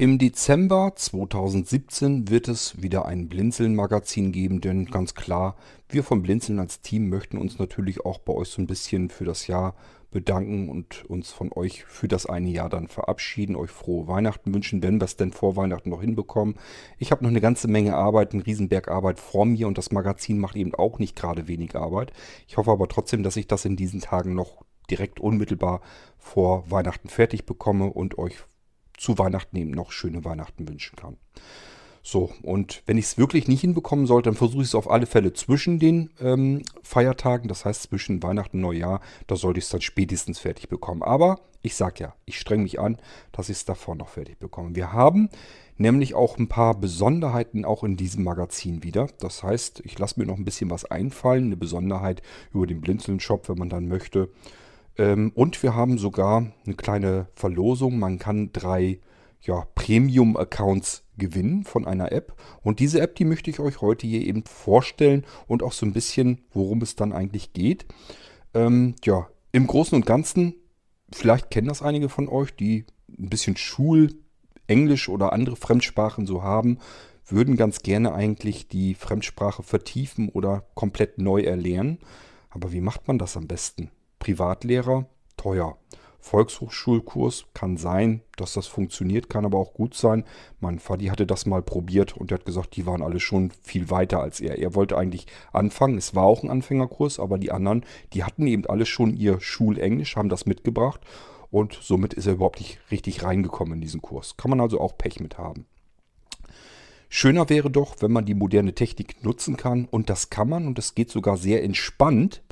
Im Dezember 2017 wird es wieder ein Blinzeln-Magazin geben, denn ganz klar, wir von Blinzeln als Team möchten uns natürlich auch bei euch so ein bisschen für das Jahr bedanken und uns von euch für das eine Jahr dann verabschieden, euch frohe Weihnachten wünschen, wenn wir es denn vor Weihnachten noch hinbekommen. Ich habe noch eine ganze Menge Arbeit, einen Riesenberg Arbeit vor mir und das Magazin macht eben auch nicht gerade wenig Arbeit. Ich hoffe aber trotzdem, dass ich das in diesen Tagen noch direkt unmittelbar vor Weihnachten fertig bekomme und euch zu Weihnachten eben noch schöne Weihnachten wünschen kann. So, und wenn ich es wirklich nicht hinbekommen sollte, dann versuche ich es auf alle Fälle zwischen den ähm, Feiertagen, das heißt zwischen Weihnachten und Neujahr, da sollte ich es dann spätestens fertig bekommen. Aber ich sage ja, ich strenge mich an, dass ich es davor noch fertig bekomme. Wir haben nämlich auch ein paar Besonderheiten auch in diesem Magazin wieder. Das heißt, ich lasse mir noch ein bisschen was einfallen, eine Besonderheit über den Blinzeln-Shop, wenn man dann möchte. Ähm, und wir haben sogar eine kleine Verlosung. Man kann drei ja, Premium-Accounts gewinnen von einer App. Und diese App, die möchte ich euch heute hier eben vorstellen und auch so ein bisschen, worum es dann eigentlich geht. Ähm, ja, im Großen und Ganzen, vielleicht kennen das einige von euch, die ein bisschen Schulenglisch oder andere Fremdsprachen so haben, würden ganz gerne eigentlich die Fremdsprache vertiefen oder komplett neu erlernen. Aber wie macht man das am besten? Privatlehrer teuer. Volkshochschulkurs kann sein, dass das funktioniert, kann aber auch gut sein. Mein Vati hatte das mal probiert und der hat gesagt, die waren alle schon viel weiter als er. Er wollte eigentlich anfangen, es war auch ein Anfängerkurs, aber die anderen, die hatten eben alle schon ihr Schulenglisch, haben das mitgebracht und somit ist er überhaupt nicht richtig reingekommen in diesen Kurs. Kann man also auch Pech mit haben. Schöner wäre doch, wenn man die moderne Technik nutzen kann und das kann man und es geht sogar sehr entspannt.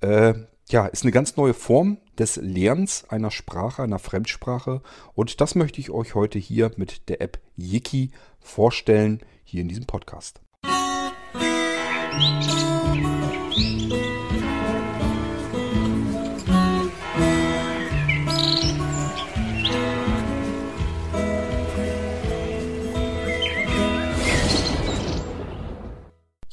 Äh, ja, ist eine ganz neue Form des Lernens einer Sprache, einer Fremdsprache. Und das möchte ich euch heute hier mit der App Yiki vorstellen, hier in diesem Podcast. Musik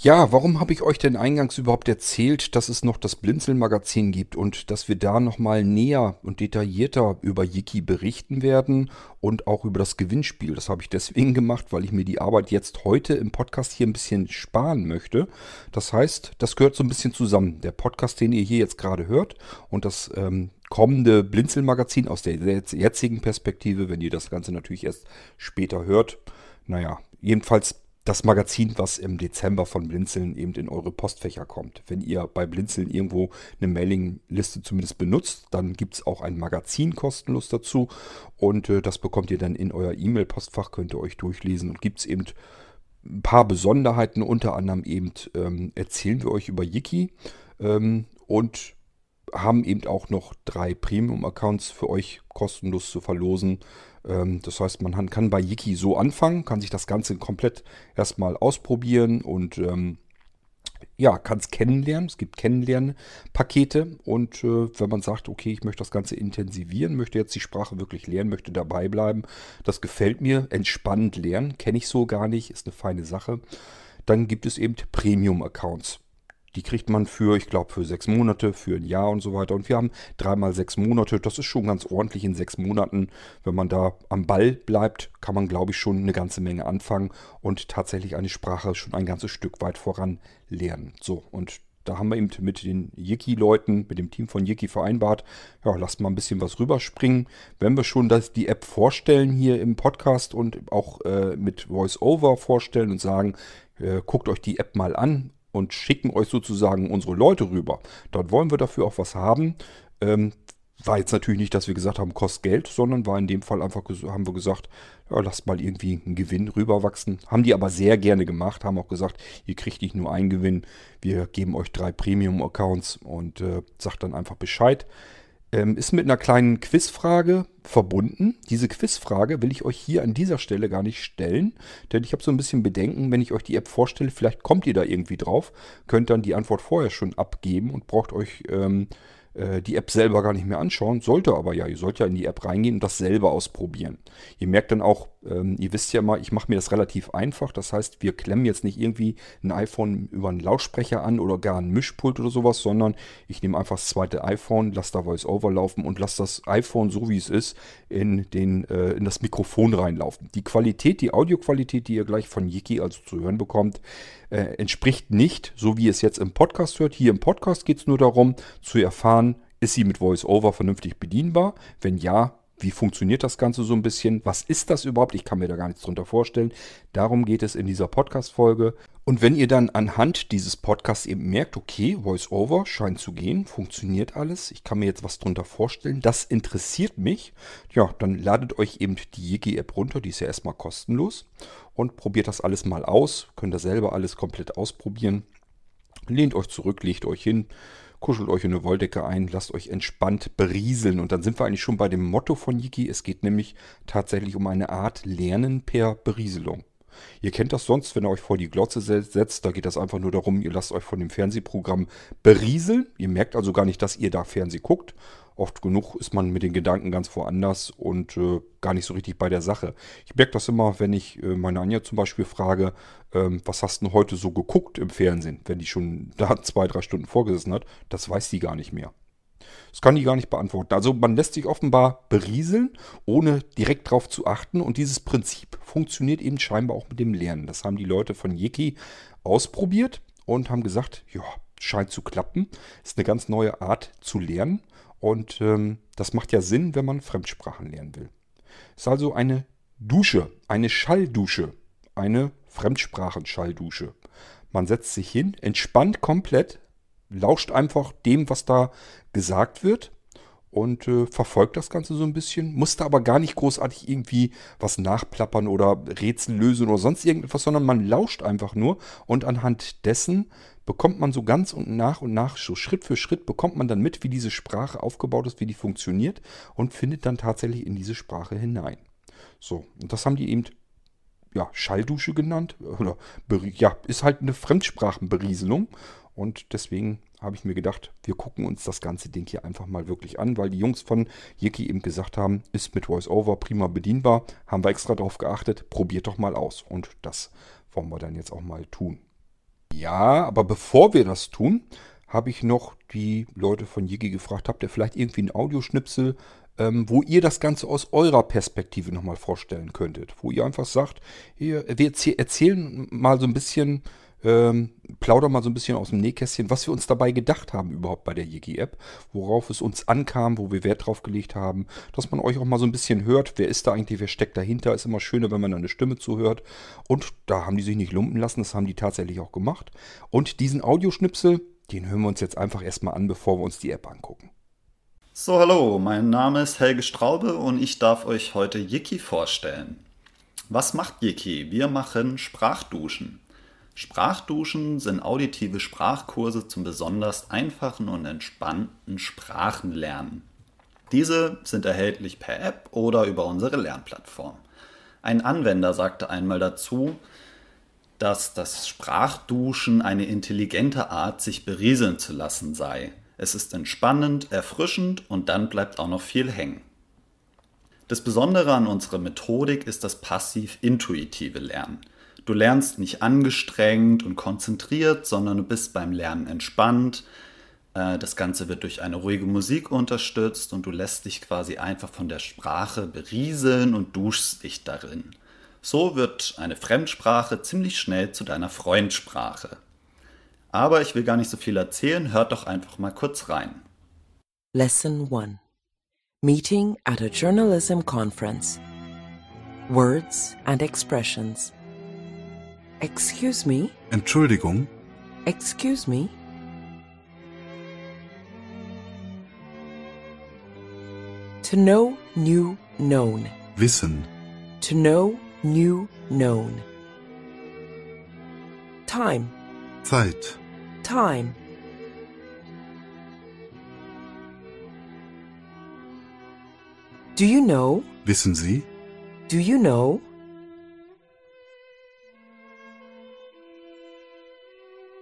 Ja, warum habe ich euch denn eingangs überhaupt erzählt, dass es noch das Blinzeln-Magazin gibt und dass wir da nochmal näher und detaillierter über Yiki berichten werden und auch über das Gewinnspiel? Das habe ich deswegen gemacht, weil ich mir die Arbeit jetzt heute im Podcast hier ein bisschen sparen möchte. Das heißt, das gehört so ein bisschen zusammen. Der Podcast, den ihr hier jetzt gerade hört und das ähm, kommende Blinzeln-Magazin aus der jetzigen Perspektive, wenn ihr das Ganze natürlich erst später hört. Naja, jedenfalls das Magazin, was im Dezember von Blinzeln eben in eure Postfächer kommt. Wenn ihr bei Blinzeln irgendwo eine Mailingliste zumindest benutzt, dann gibt es auch ein Magazin kostenlos dazu und äh, das bekommt ihr dann in euer E-Mail-Postfach, könnt ihr euch durchlesen und gibt es eben ein paar Besonderheiten, unter anderem eben ähm, erzählen wir euch über Yiki ähm, und haben eben auch noch drei Premium-Accounts für euch kostenlos zu verlosen. Ähm, das heißt, man kann bei Yiki so anfangen, kann sich das Ganze komplett erstmal ausprobieren und ähm, ja, kann es kennenlernen. Es gibt Kennenlernpakete und äh, wenn man sagt, okay, ich möchte das Ganze intensivieren, möchte jetzt die Sprache wirklich lernen, möchte dabei bleiben, das gefällt mir, entspannend lernen, kenne ich so gar nicht, ist eine feine Sache. Dann gibt es eben Premium-Accounts. Die kriegt man für, ich glaube, für sechs Monate, für ein Jahr und so weiter. Und wir haben dreimal sechs Monate. Das ist schon ganz ordentlich in sechs Monaten. Wenn man da am Ball bleibt, kann man, glaube ich, schon eine ganze Menge anfangen und tatsächlich eine Sprache schon ein ganzes Stück weit voran lernen. So, und da haben wir eben mit den Yiki-Leuten, mit dem Team von Yiki vereinbart, ja, lasst mal ein bisschen was rüberspringen. Wenn wir schon das, die App vorstellen hier im Podcast und auch äh, mit Voice-Over vorstellen und sagen, äh, guckt euch die App mal an und schicken euch sozusagen unsere Leute rüber. Dort wollen wir dafür auch was haben. Ähm, war jetzt natürlich nicht, dass wir gesagt haben, kostet Geld, sondern war in dem Fall einfach, haben wir gesagt, ja, lasst mal irgendwie einen Gewinn rüberwachsen. Haben die aber sehr gerne gemacht, haben auch gesagt, ihr kriegt nicht nur einen Gewinn, wir geben euch drei Premium-Accounts und äh, sagt dann einfach Bescheid. Ähm, ist mit einer kleinen Quizfrage verbunden. Diese Quizfrage will ich euch hier an dieser Stelle gar nicht stellen, denn ich habe so ein bisschen Bedenken, wenn ich euch die App vorstelle, vielleicht kommt ihr da irgendwie drauf, könnt dann die Antwort vorher schon abgeben und braucht euch ähm, äh, die App selber gar nicht mehr anschauen. Sollte aber ja. Ihr sollt ja in die App reingehen und das selber ausprobieren. Ihr merkt dann auch, ähm, ihr wisst ja mal, ich mache mir das relativ einfach. Das heißt, wir klemmen jetzt nicht irgendwie ein iPhone über einen Lautsprecher an oder gar ein Mischpult oder sowas, sondern ich nehme einfach das zweite iPhone, lasse da VoiceOver laufen und lasse das iPhone so wie es ist in, den, äh, in das Mikrofon reinlaufen. Die Qualität, die Audioqualität, die ihr gleich von Yiki also zu hören bekommt, äh, entspricht nicht, so wie es jetzt im Podcast hört. Hier im Podcast geht es nur darum, zu erfahren, ist sie mit VoiceOver vernünftig bedienbar? Wenn ja, wie funktioniert das Ganze so ein bisschen? Was ist das überhaupt? Ich kann mir da gar nichts drunter vorstellen. Darum geht es in dieser Podcast-Folge. Und wenn ihr dann anhand dieses Podcasts eben merkt, okay, VoiceOver scheint zu gehen, funktioniert alles, ich kann mir jetzt was drunter vorstellen, das interessiert mich, ja, dann ladet euch eben die Yigi-App runter, die ist ja erstmal kostenlos und probiert das alles mal aus. Könnt ihr selber alles komplett ausprobieren. Lehnt euch zurück, legt euch hin, kuschelt euch in eine Wolldecke ein, lasst euch entspannt berieseln. Und dann sind wir eigentlich schon bei dem Motto von Yiki. Es geht nämlich tatsächlich um eine Art Lernen per Berieselung. Ihr kennt das sonst, wenn ihr euch vor die Glotze setzt. Da geht das einfach nur darum, ihr lasst euch von dem Fernsehprogramm berieseln. Ihr merkt also gar nicht, dass ihr da Fernseh guckt. Oft genug ist man mit den Gedanken ganz woanders und äh, gar nicht so richtig bei der Sache. Ich merke das immer, wenn ich äh, meine Anja zum Beispiel frage, ähm, was hast du heute so geguckt im Fernsehen, wenn die schon da zwei, drei Stunden vorgesessen hat. Das weiß die gar nicht mehr. Das kann die gar nicht beantworten. Also man lässt sich offenbar berieseln, ohne direkt darauf zu achten. Und dieses Prinzip funktioniert eben scheinbar auch mit dem Lernen. Das haben die Leute von Yiki ausprobiert und haben gesagt, ja, scheint zu klappen. Ist eine ganz neue Art zu lernen. Und ähm, das macht ja Sinn, wenn man Fremdsprachen lernen will. Ist also eine Dusche, eine Schalldusche, eine Fremdsprachenschalldusche. Man setzt sich hin, entspannt komplett, lauscht einfach dem, was da gesagt wird und äh, verfolgt das Ganze so ein bisschen. Musste aber gar nicht großartig irgendwie was nachplappern oder Rätsel lösen oder sonst irgendetwas, sondern man lauscht einfach nur und anhand dessen bekommt man so ganz und nach und nach, so Schritt für Schritt, bekommt man dann mit, wie diese Sprache aufgebaut ist, wie die funktioniert und findet dann tatsächlich in diese Sprache hinein. So, und das haben die eben ja, Schalldusche genannt. Oder ja, ist halt eine Fremdsprachenberieselung. Und deswegen habe ich mir gedacht, wir gucken uns das ganze Ding hier einfach mal wirklich an, weil die Jungs von Yiki eben gesagt haben, ist mit VoiceOver prima bedienbar. Haben wir extra darauf geachtet, probiert doch mal aus. Und das wollen wir dann jetzt auch mal tun. Ja, aber bevor wir das tun, habe ich noch die Leute von Yiki gefragt, habt ihr vielleicht irgendwie einen Audioschnipsel, ähm, wo ihr das Ganze aus eurer Perspektive nochmal vorstellen könntet. Wo ihr einfach sagt, hier, wir erzählen mal so ein bisschen ähm, plaudern mal so ein bisschen aus dem Nähkästchen, was wir uns dabei gedacht haben überhaupt bei der Yigi-App, worauf es uns ankam, wo wir Wert drauf gelegt haben, dass man euch auch mal so ein bisschen hört, wer ist da eigentlich, wer steckt dahinter, ist immer schöner, wenn man eine Stimme zuhört. Und da haben die sich nicht lumpen lassen, das haben die tatsächlich auch gemacht. Und diesen Audioschnipsel, den hören wir uns jetzt einfach erstmal an, bevor wir uns die App angucken. So, hallo, mein Name ist Helge Straube und ich darf euch heute Yiki vorstellen. Was macht Yiki? Wir machen Sprachduschen. Sprachduschen sind auditive Sprachkurse zum besonders einfachen und entspannten Sprachenlernen. Diese sind erhältlich per App oder über unsere Lernplattform. Ein Anwender sagte einmal dazu, dass das Sprachduschen eine intelligente Art, sich berieseln zu lassen sei. Es ist entspannend, erfrischend und dann bleibt auch noch viel hängen. Das Besondere an unserer Methodik ist das passiv-intuitive Lernen. Du lernst nicht angestrengt und konzentriert, sondern du bist beim Lernen entspannt. Äh, das Ganze wird durch eine ruhige Musik unterstützt und du lässt dich quasi einfach von der Sprache berieseln und duschst dich darin. So wird eine Fremdsprache ziemlich schnell zu deiner Freundsprache. Aber ich will gar nicht so viel erzählen, hört doch einfach mal kurz rein. Lesson 1 Meeting at a Journalism Conference Words and Expressions Excuse me? Entschuldigung. Excuse me? To know, new, known. Wissen. To know, new, known. Time. Zeit. Time. Do you know? Wissen Sie? Do you know?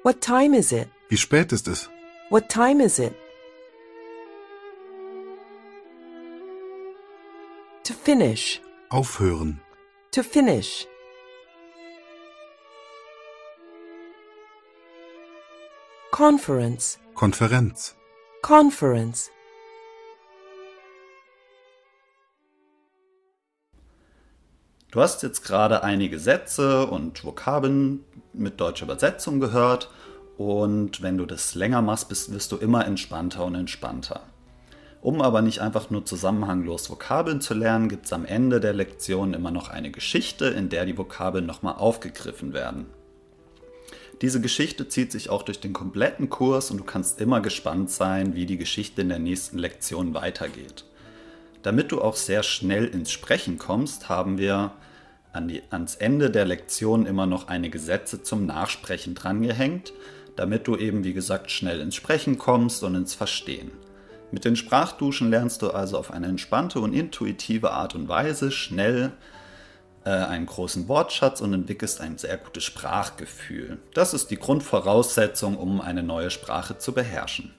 What time is it? Wie spät ist es? What time is it? To finish. Aufhören. To finish. Conference. Konferenz. Conference. Du hast jetzt gerade einige Sätze und Vokabeln mit deutscher Übersetzung gehört und wenn du das länger machst, bist, wirst du immer entspannter und entspannter. Um aber nicht einfach nur zusammenhanglos Vokabeln zu lernen, gibt es am Ende der Lektion immer noch eine Geschichte, in der die Vokabeln nochmal aufgegriffen werden. Diese Geschichte zieht sich auch durch den kompletten Kurs und du kannst immer gespannt sein, wie die Geschichte in der nächsten Lektion weitergeht. Damit du auch sehr schnell ins Sprechen kommst, haben wir an die, ans Ende der Lektion immer noch einige Sätze zum Nachsprechen drangehängt, damit du eben, wie gesagt, schnell ins Sprechen kommst und ins Verstehen. Mit den Sprachduschen lernst du also auf eine entspannte und intuitive Art und Weise schnell äh, einen großen Wortschatz und entwickelst ein sehr gutes Sprachgefühl. Das ist die Grundvoraussetzung, um eine neue Sprache zu beherrschen.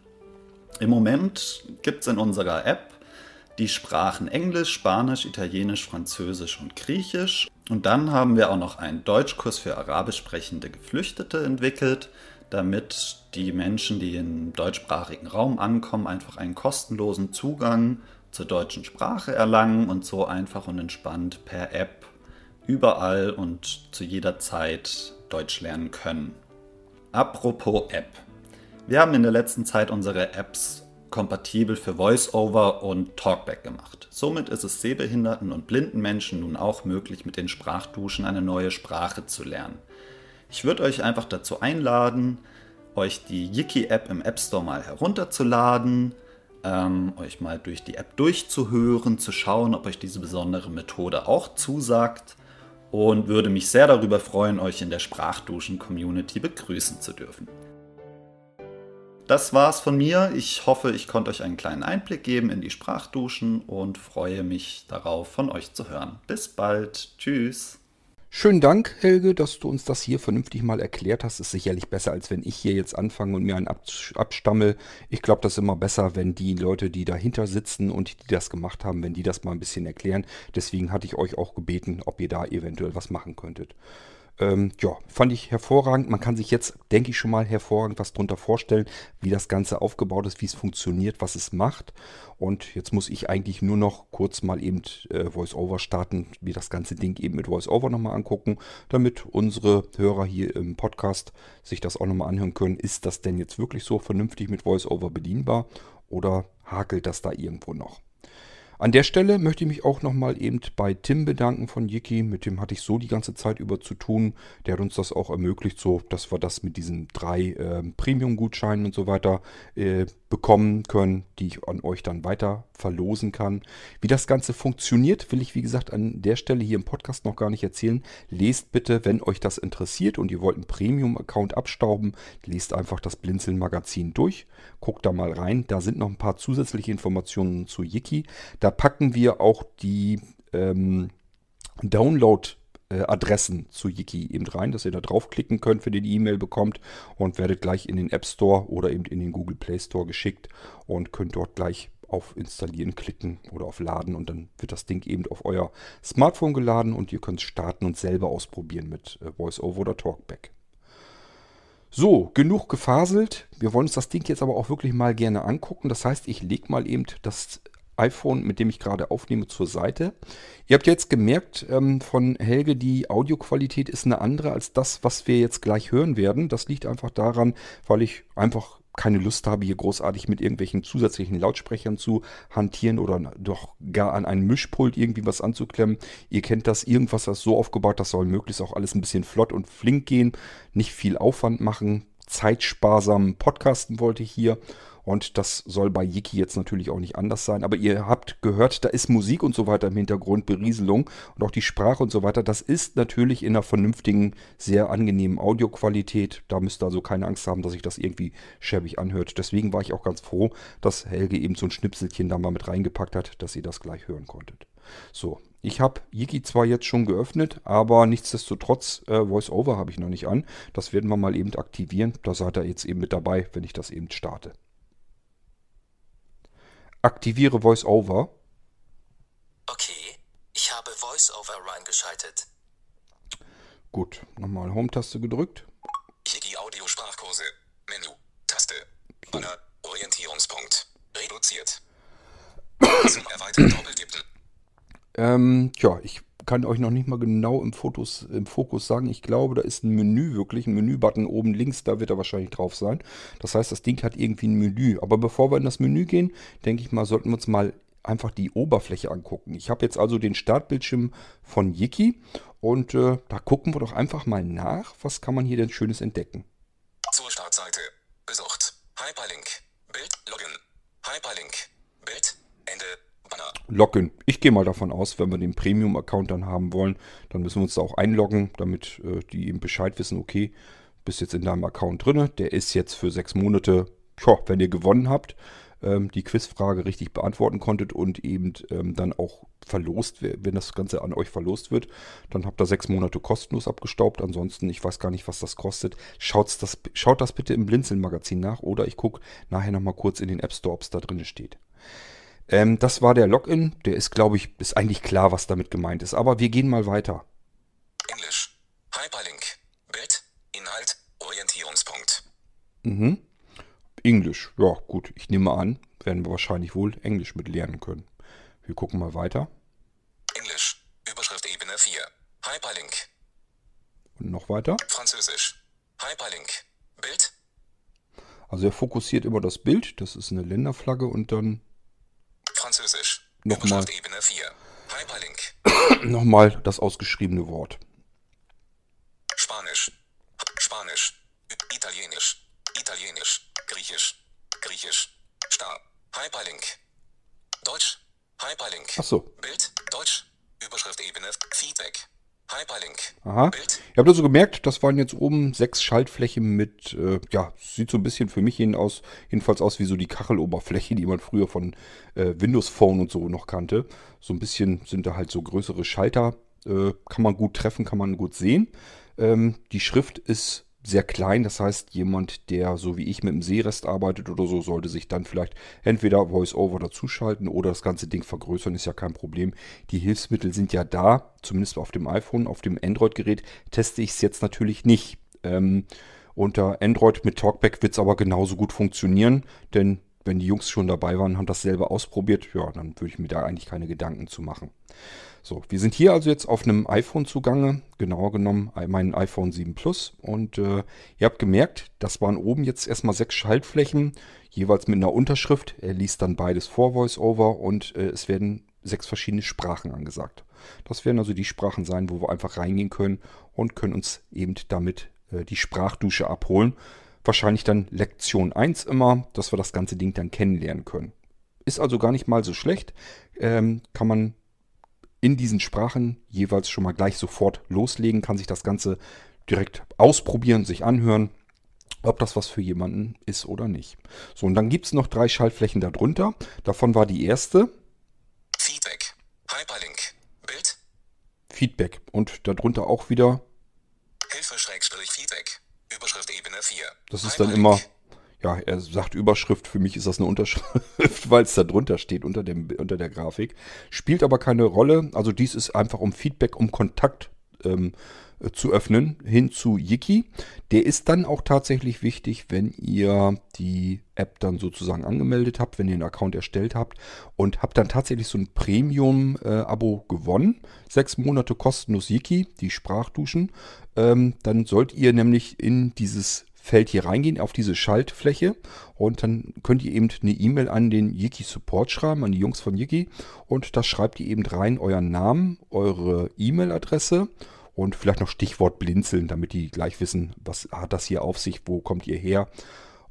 Im Moment gibt es in unserer App die Sprachen Englisch, Spanisch, Italienisch, Französisch und Griechisch. Und dann haben wir auch noch einen Deutschkurs für arabisch sprechende Geflüchtete entwickelt damit die Menschen, die im deutschsprachigen Raum ankommen, einfach einen kostenlosen Zugang zur deutschen Sprache erlangen und so einfach und entspannt per App überall und zu jeder Zeit Deutsch lernen können. Apropos App. Wir haben in der letzten Zeit unsere Apps kompatibel für VoiceOver und Talkback gemacht. Somit ist es sehbehinderten und blinden Menschen nun auch möglich, mit den Sprachduschen eine neue Sprache zu lernen. Ich würde euch einfach dazu einladen, euch die Yiki-App im App Store mal herunterzuladen, ähm, euch mal durch die App durchzuhören, zu schauen, ob euch diese besondere Methode auch zusagt und würde mich sehr darüber freuen, euch in der Sprachduschen-Community begrüßen zu dürfen. Das war's von mir. Ich hoffe, ich konnte euch einen kleinen Einblick geben in die Sprachduschen und freue mich darauf, von euch zu hören. Bis bald. Tschüss. Schönen Dank, Helge, dass du uns das hier vernünftig mal erklärt hast. Ist sicherlich besser, als wenn ich hier jetzt anfange und mir einen abstammel. Ich glaube, das ist immer besser, wenn die Leute, die dahinter sitzen und die das gemacht haben, wenn die das mal ein bisschen erklären. Deswegen hatte ich euch auch gebeten, ob ihr da eventuell was machen könntet. Ähm, ja, fand ich hervorragend. Man kann sich jetzt, denke ich, schon mal hervorragend was drunter vorstellen, wie das Ganze aufgebaut ist, wie es funktioniert, was es macht. Und jetzt muss ich eigentlich nur noch kurz mal eben äh, VoiceOver starten, wie das ganze Ding eben mit VoiceOver nochmal angucken, damit unsere Hörer hier im Podcast sich das auch nochmal anhören können. Ist das denn jetzt wirklich so vernünftig mit VoiceOver bedienbar oder hakelt das da irgendwo noch? An der Stelle möchte ich mich auch nochmal eben bei Tim bedanken von Yiki. Mit dem hatte ich so die ganze Zeit über zu tun. Der hat uns das auch ermöglicht, so dass wir das mit diesen drei äh, Premium-Gutscheinen und so weiter äh, bekommen können, die ich an euch dann weiter verlosen kann. Wie das Ganze funktioniert, will ich wie gesagt an der Stelle hier im Podcast noch gar nicht erzählen. Lest bitte, wenn euch das interessiert und ihr wollt einen Premium-Account abstauben, lest einfach das Blinzeln-Magazin durch. Guckt da mal rein. Da sind noch ein paar zusätzliche Informationen zu Yiki. Da packen wir auch die ähm, Download- Adressen zu Yiki eben rein, dass ihr da draufklicken könnt, wenn ihr die E-Mail bekommt und werdet gleich in den App Store oder eben in den Google Play Store geschickt und könnt dort gleich auf Installieren klicken oder auf Laden und dann wird das Ding eben auf euer Smartphone geladen und ihr könnt starten und selber ausprobieren mit äh, VoiceOver oder Talkback. So, genug gefaselt. Wir wollen uns das Ding jetzt aber auch wirklich mal gerne angucken. Das heißt, ich lege mal eben das iPhone, mit dem ich gerade aufnehme, zur Seite. Ihr habt jetzt gemerkt ähm, von Helge, die Audioqualität ist eine andere als das, was wir jetzt gleich hören werden. Das liegt einfach daran, weil ich einfach keine Lust habe, hier großartig mit irgendwelchen zusätzlichen Lautsprechern zu hantieren oder doch gar an einen Mischpult irgendwie was anzuklemmen. Ihr kennt das, irgendwas ist so aufgebaut, das soll möglichst auch alles ein bisschen flott und flink gehen, nicht viel Aufwand machen, zeitsparsam podcasten wollte ich hier und das soll bei Yiki jetzt natürlich auch nicht anders sein. Aber ihr habt gehört, da ist Musik und so weiter im Hintergrund, Berieselung und auch die Sprache und so weiter. Das ist natürlich in einer vernünftigen, sehr angenehmen Audioqualität. Da müsst ihr also keine Angst haben, dass sich das irgendwie schäbig anhört. Deswegen war ich auch ganz froh, dass Helge eben so ein Schnipselchen da mal mit reingepackt hat, dass ihr das gleich hören konntet. So, ich habe Yiki zwar jetzt schon geöffnet, aber nichtsdestotrotz äh, VoiceOver habe ich noch nicht an. Das werden wir mal eben aktivieren. Da seid ihr jetzt eben mit dabei, wenn ich das eben starte. Aktiviere VoiceOver. Okay. Ich habe VoiceOver reingeschaltet. Gut, nochmal Home-Taste gedrückt. Yiki Audio Sprachkurse. Menü. Taste. Banner. Orientierungspunkt. Reduziert. Zum Erweitern doppeltippen. Ähm, tja, ich kann euch noch nicht mal genau im, Fotos, im Fokus sagen. Ich glaube, da ist ein Menü wirklich, ein Menübutton oben links, da wird er wahrscheinlich drauf sein. Das heißt, das Ding hat irgendwie ein Menü. Aber bevor wir in das Menü gehen, denke ich mal, sollten wir uns mal einfach die Oberfläche angucken. Ich habe jetzt also den Startbildschirm von Yiki und äh, da gucken wir doch einfach mal nach, was kann man hier denn Schönes entdecken. Zur Startseite. Besucht. Hyperlink. Bild. Login. Hyperlink. Login. Ich gehe mal davon aus, wenn wir den Premium-Account dann haben wollen, dann müssen wir uns da auch einloggen, damit äh, die eben Bescheid wissen, okay, bist jetzt in deinem Account drin. Der ist jetzt für sechs Monate, tja, wenn ihr gewonnen habt, ähm, die Quizfrage richtig beantworten konntet und eben ähm, dann auch verlost, wenn das Ganze an euch verlost wird, dann habt ihr sechs Monate kostenlos abgestaubt. Ansonsten, ich weiß gar nicht, was das kostet. Schaut's das, schaut das bitte im Blinzeln-Magazin nach oder ich gucke nachher nochmal kurz in den App Store, ob es da drin steht. Ähm, das war der Login. Der ist, glaube ich, ist eigentlich klar, was damit gemeint ist. Aber wir gehen mal weiter. Englisch. Hyperlink. Bild. Inhalt. Orientierungspunkt. Mhm. Englisch. Ja, gut. Ich nehme an, werden wir wahrscheinlich wohl Englisch mit lernen können. Wir gucken mal weiter. Englisch. Überschrift Ebene 4. Hyperlink. Und noch weiter. Französisch. Hyperlink. Bild. Also er fokussiert immer das Bild. Das ist eine Länderflagge und dann Französisch. Nochmal. Ebene 4. Hyperlink. nochmal das ausgeschriebene Wort. Spanisch. Spanisch. Italienisch. Italienisch. Griechisch. Griechisch. Star. Hyperlink. Deutsch. Hyperlink. Ach so. Bild. Deutsch. Überschrift Ebene. Feedback. Hyperlink. Aha. Bild. Ihr habt also gemerkt, das waren jetzt oben sechs Schaltflächen mit, äh, ja, sieht so ein bisschen für mich jeden aus, jedenfalls aus wie so die Kacheloberfläche, die man früher von äh, Windows Phone und so noch kannte. So ein bisschen sind da halt so größere Schalter, äh, kann man gut treffen, kann man gut sehen. Ähm, die Schrift ist sehr klein, das heißt, jemand, der so wie ich mit dem Seerest arbeitet oder so, sollte sich dann vielleicht entweder VoiceOver dazuschalten oder das ganze Ding vergrößern, ist ja kein Problem. Die Hilfsmittel sind ja da, zumindest auf dem iPhone, auf dem Android-Gerät teste ich es jetzt natürlich nicht. Ähm, unter Android mit Talkback wird es aber genauso gut funktionieren, denn wenn die Jungs schon dabei waren, haben das selber ausprobiert, ja, dann würde ich mir da eigentlich keine Gedanken zu machen. So, wir sind hier also jetzt auf einem iPhone zugange, genauer genommen mein iPhone 7 Plus. Und äh, ihr habt gemerkt, das waren oben jetzt erstmal sechs Schaltflächen, jeweils mit einer Unterschrift. Er liest dann beides vor VoiceOver und äh, es werden sechs verschiedene Sprachen angesagt. Das werden also die Sprachen sein, wo wir einfach reingehen können und können uns eben damit äh, die Sprachdusche abholen. Wahrscheinlich dann Lektion 1 immer, dass wir das ganze Ding dann kennenlernen können. Ist also gar nicht mal so schlecht. Ähm, kann man in diesen Sprachen jeweils schon mal gleich sofort loslegen, kann sich das Ganze direkt ausprobieren, sich anhören, ob das was für jemanden ist oder nicht. So, und dann gibt es noch drei Schaltflächen darunter. Davon war die erste Feedback. Hyperlink. Bild. Feedback und darunter auch wieder, Hilfe Schrägstrich Feedback. Überschrift Ebene 4. das ist dann Hyperlink. immer, ja, er sagt Überschrift, für mich ist das eine Unterschrift, weil es da drunter steht unter, dem, unter der Grafik. Spielt aber keine Rolle, also dies ist einfach um Feedback, um Kontakt ähm, äh, zu öffnen hin zu Yiki. Der ist dann auch tatsächlich wichtig, wenn ihr die App dann sozusagen angemeldet habt, wenn ihr einen Account erstellt habt und habt dann tatsächlich so ein Premium-Abo gewonnen. Sechs Monate kostenlos Yiki, die Sprachduschen. Ähm, dann sollt ihr nämlich in dieses Feld hier reingehen, auf diese Schaltfläche und dann könnt ihr eben eine E-Mail an den Yiki Support schreiben, an die Jungs von Yiki und da schreibt ihr eben rein euren Namen, eure E-Mail-Adresse und vielleicht noch Stichwort blinzeln, damit die gleich wissen, was hat das hier auf sich, wo kommt ihr her.